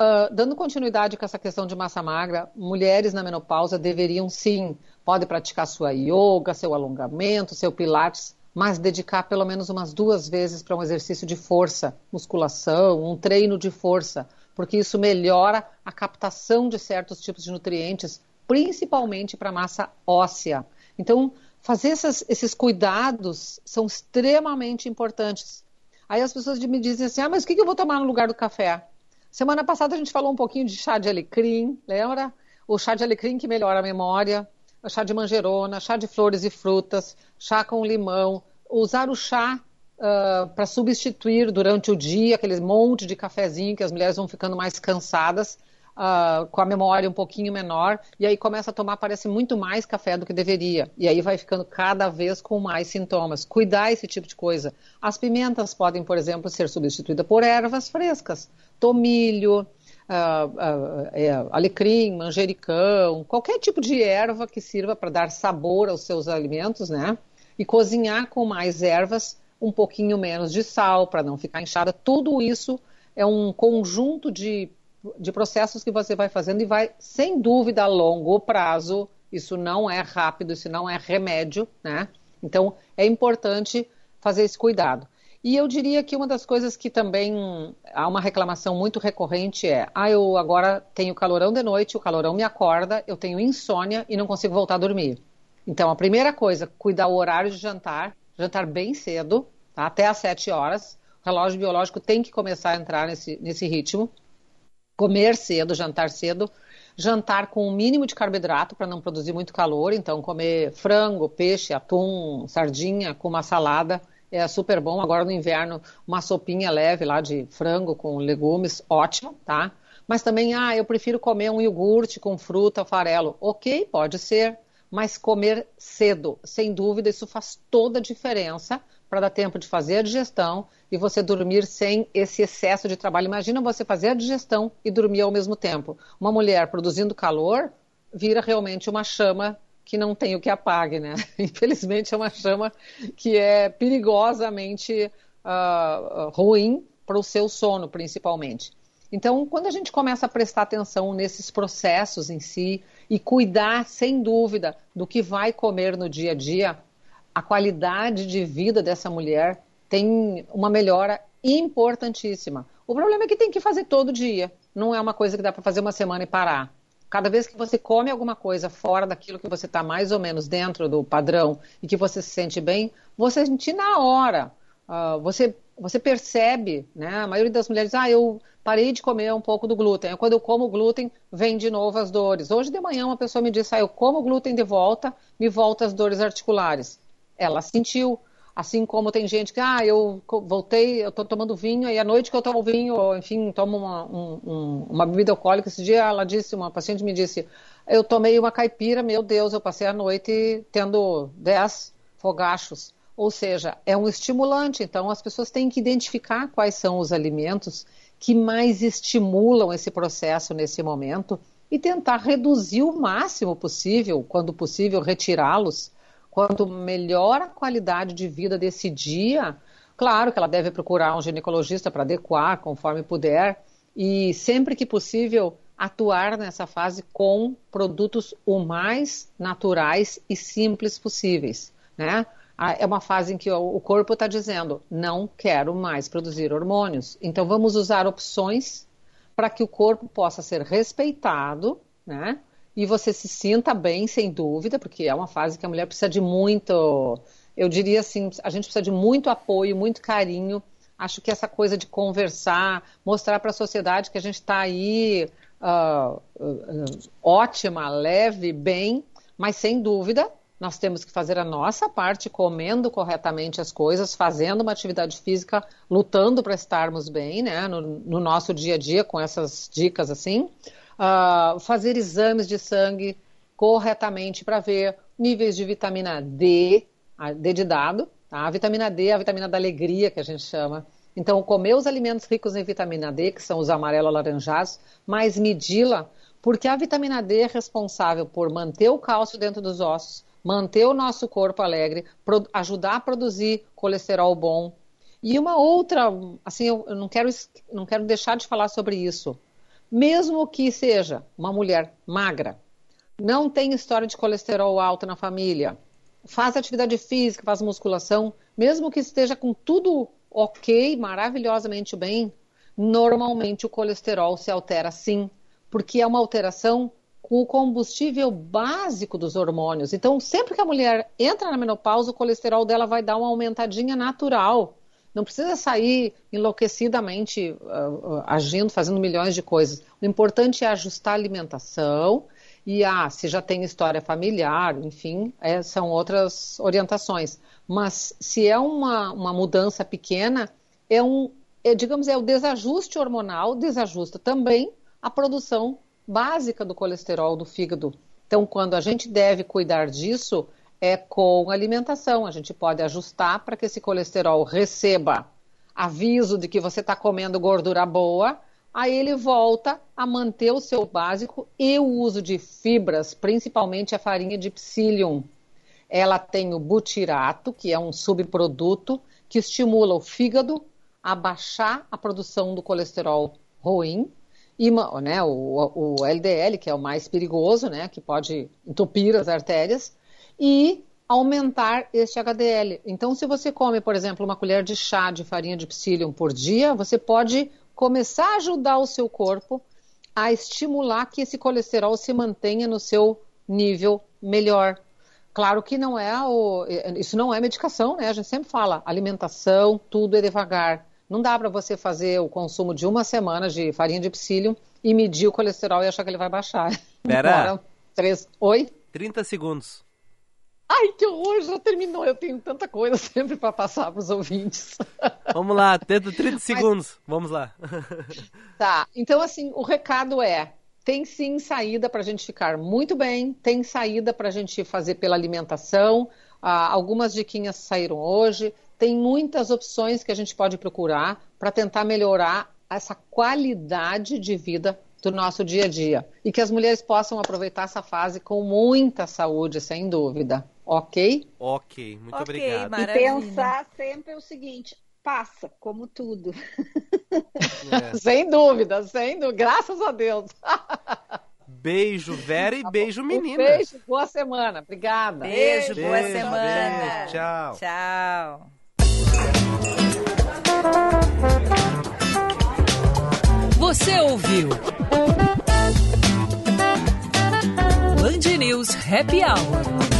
N: Uh, dando continuidade com essa questão de massa magra, mulheres na menopausa deveriam sim, pode praticar sua yoga, seu alongamento, seu pilates, mas dedicar pelo menos umas duas vezes para um exercício de força, musculação, um treino de força, porque isso melhora a captação de certos tipos de nutrientes, principalmente para a massa óssea. Então, fazer essas, esses cuidados são extremamente importantes. Aí as pessoas me dizem assim: ah, mas o que eu vou tomar no lugar do café? Semana passada a gente falou um pouquinho de chá de alecrim, lembra? O chá de alecrim que melhora a memória, o chá de manjerona, chá de flores e frutas, chá com limão. Usar o chá uh, para substituir durante o dia aquele monte de cafezinho que as mulheres vão ficando mais cansadas uh, com a memória um pouquinho menor, e aí começa a tomar, parece muito mais café do que deveria. E aí vai ficando cada vez com mais sintomas. Cuidar esse tipo de coisa. As pimentas podem, por exemplo, ser substituídas por ervas frescas. Tomilho, Uh, uh, é, alecrim, manjericão, qualquer tipo de erva que sirva para dar sabor aos seus alimentos, né? E cozinhar com mais ervas, um pouquinho menos de sal para não ficar inchada. Tudo isso é um conjunto de de processos que você vai fazendo e vai, sem dúvida, a longo prazo. Isso não é rápido, isso não é remédio, né? Então, é importante fazer esse cuidado. E eu diria que uma das coisas que também há uma reclamação muito recorrente é: ah, eu agora tenho calorão de noite, o calorão me acorda, eu tenho insônia e não consigo voltar a dormir. Então, a primeira coisa, cuidar o horário de jantar, jantar bem cedo, tá? até às 7 horas. O relógio biológico tem que começar a entrar nesse, nesse ritmo comer cedo, jantar cedo, jantar com o um mínimo de carboidrato para não produzir muito calor, então comer frango, peixe, atum, sardinha com uma salada é super bom. Agora no inverno, uma sopinha leve lá de frango com legumes, ótimo, tá? Mas também, ah, eu prefiro comer um iogurte com fruta, farelo. Ok, pode ser, mas comer cedo, sem dúvida, isso faz toda a diferença para dar tempo de fazer a digestão e você dormir sem esse excesso de trabalho. Imagina você fazer a digestão e dormir ao mesmo tempo. Uma mulher produzindo calor vira realmente uma chama que não tem o que apague, né? Infelizmente é uma chama que é perigosamente uh, ruim para o seu sono, principalmente. Então, quando a gente começa a prestar atenção nesses processos em si e cuidar, sem dúvida, do que vai comer no dia a dia, a qualidade de vida dessa mulher tem uma melhora importantíssima. O problema é que tem que fazer todo dia. Não é uma coisa que dá para fazer uma semana e parar. Cada vez que você come alguma coisa fora daquilo que você está mais ou menos dentro do padrão e que você se sente bem, você sente na hora. Uh, você, você percebe, né? A maioria das mulheres, ah, eu parei de comer um pouco do glúten. Quando eu como glúten, vem de novo as dores. Hoje de manhã uma pessoa me disse, ah, eu como glúten de volta, me volta as dores articulares ela sentiu. Assim como tem gente que, ah, eu voltei, eu estou tomando vinho, e à noite que eu tomo vinho, ou enfim, tomo uma, um, uma bebida alcoólica, esse dia ela disse, uma paciente me disse, eu tomei uma caipira, meu Deus, eu passei a noite tendo 10 fogachos. Ou seja, é um estimulante, então as pessoas têm que identificar quais são os alimentos que mais estimulam esse processo nesse momento e tentar reduzir o máximo possível, quando possível, retirá-los Quanto melhor a qualidade de vida desse dia, claro que ela deve procurar um ginecologista para adequar conforme puder e sempre que possível atuar nessa fase com produtos o mais naturais e simples possíveis, né? É uma fase em que o corpo está dizendo não quero mais produzir hormônios, então vamos usar opções para que o corpo possa ser respeitado, né? E você se sinta bem, sem dúvida, porque é uma fase que a mulher precisa de muito, eu diria assim, a gente precisa de muito apoio, muito carinho. Acho que essa coisa de conversar, mostrar para a sociedade que a gente está aí uh, uh, ótima, leve, bem, mas sem dúvida nós temos que fazer a nossa parte comendo corretamente as coisas, fazendo uma atividade física, lutando para estarmos bem, né, no, no nosso dia a dia com essas dicas assim uh, fazer exames de sangue corretamente para ver níveis de vitamina D, D de dado, tá? a vitamina D a vitamina da alegria que a gente chama. Então, comer os alimentos ricos em vitamina D, que são os amarelo-alaranjados, mais medi-la, porque a vitamina D é responsável por manter o cálcio dentro dos ossos, manter o nosso corpo alegre, ajudar a produzir colesterol bom. E uma outra, assim, eu não quero, não quero deixar de falar sobre isso mesmo que seja uma mulher magra, não tem história de colesterol alto na família, faz atividade física, faz musculação, mesmo que esteja com tudo ok, maravilhosamente bem, normalmente o colesterol se altera sim, porque é uma alteração com o combustível básico dos hormônios. Então, sempre que a mulher entra na menopausa, o colesterol dela vai dar uma aumentadinha natural. Não precisa sair enlouquecidamente uh, agindo, fazendo milhões de coisas. O importante é ajustar a alimentação e, ah, se já tem história familiar, enfim, é, são outras orientações. Mas se é uma, uma mudança pequena, é um, é, digamos, é o desajuste hormonal, desajusta também a produção básica do colesterol do fígado. Então, quando a gente deve cuidar disso, é com alimentação. A gente pode ajustar para que esse colesterol receba aviso de que você está comendo gordura boa, aí ele volta a manter o seu básico e o uso de fibras, principalmente a farinha de psyllium. Ela tem o butirato, que é um subproduto que estimula o fígado a baixar a produção do colesterol ruim e né, o, o LDL, que é o mais perigoso, né, que pode entupir as artérias, e aumentar este HDL. Então, se você come, por exemplo, uma colher de chá de farinha de psyllium por dia, você pode começar a ajudar o seu corpo a estimular que esse colesterol se mantenha no seu nível melhor. Claro que não é o, isso não é medicação, né? A gente sempre fala alimentação, tudo é devagar. Não dá para você fazer o consumo de uma semana de farinha de psyllium e medir o colesterol e achar que ele vai baixar.
D: Pera.
N: Três. Oi?
D: 30 segundos.
N: Ai, que horror, já terminou. Eu tenho tanta coisa sempre para passar para os ouvintes.
D: Vamos lá, 30 segundos. Mas... Vamos lá.
N: Tá, então assim, o recado é: tem sim saída para a gente ficar muito bem, tem saída para a gente fazer pela alimentação. Ah, algumas diquinhas saíram hoje. Tem muitas opções que a gente pode procurar para tentar melhorar essa qualidade de vida do nosso dia a dia. E que as mulheres possam aproveitar essa fase com muita saúde, sem dúvida. Ok?
D: Ok, muito
E: okay,
D: obrigado.
E: Maravilha. E pensar sempre o seguinte: passa, como tudo.
N: É. sem dúvida, sem dúvida. Graças a Deus.
D: Beijo, Vera, e tá beijo, menina.
N: Um beijo, boa semana. Obrigada.
C: Beijo, beijo boa semana.
D: Beijo, tchau.
C: Tchau.
A: Você ouviu? Band News Happy Hour.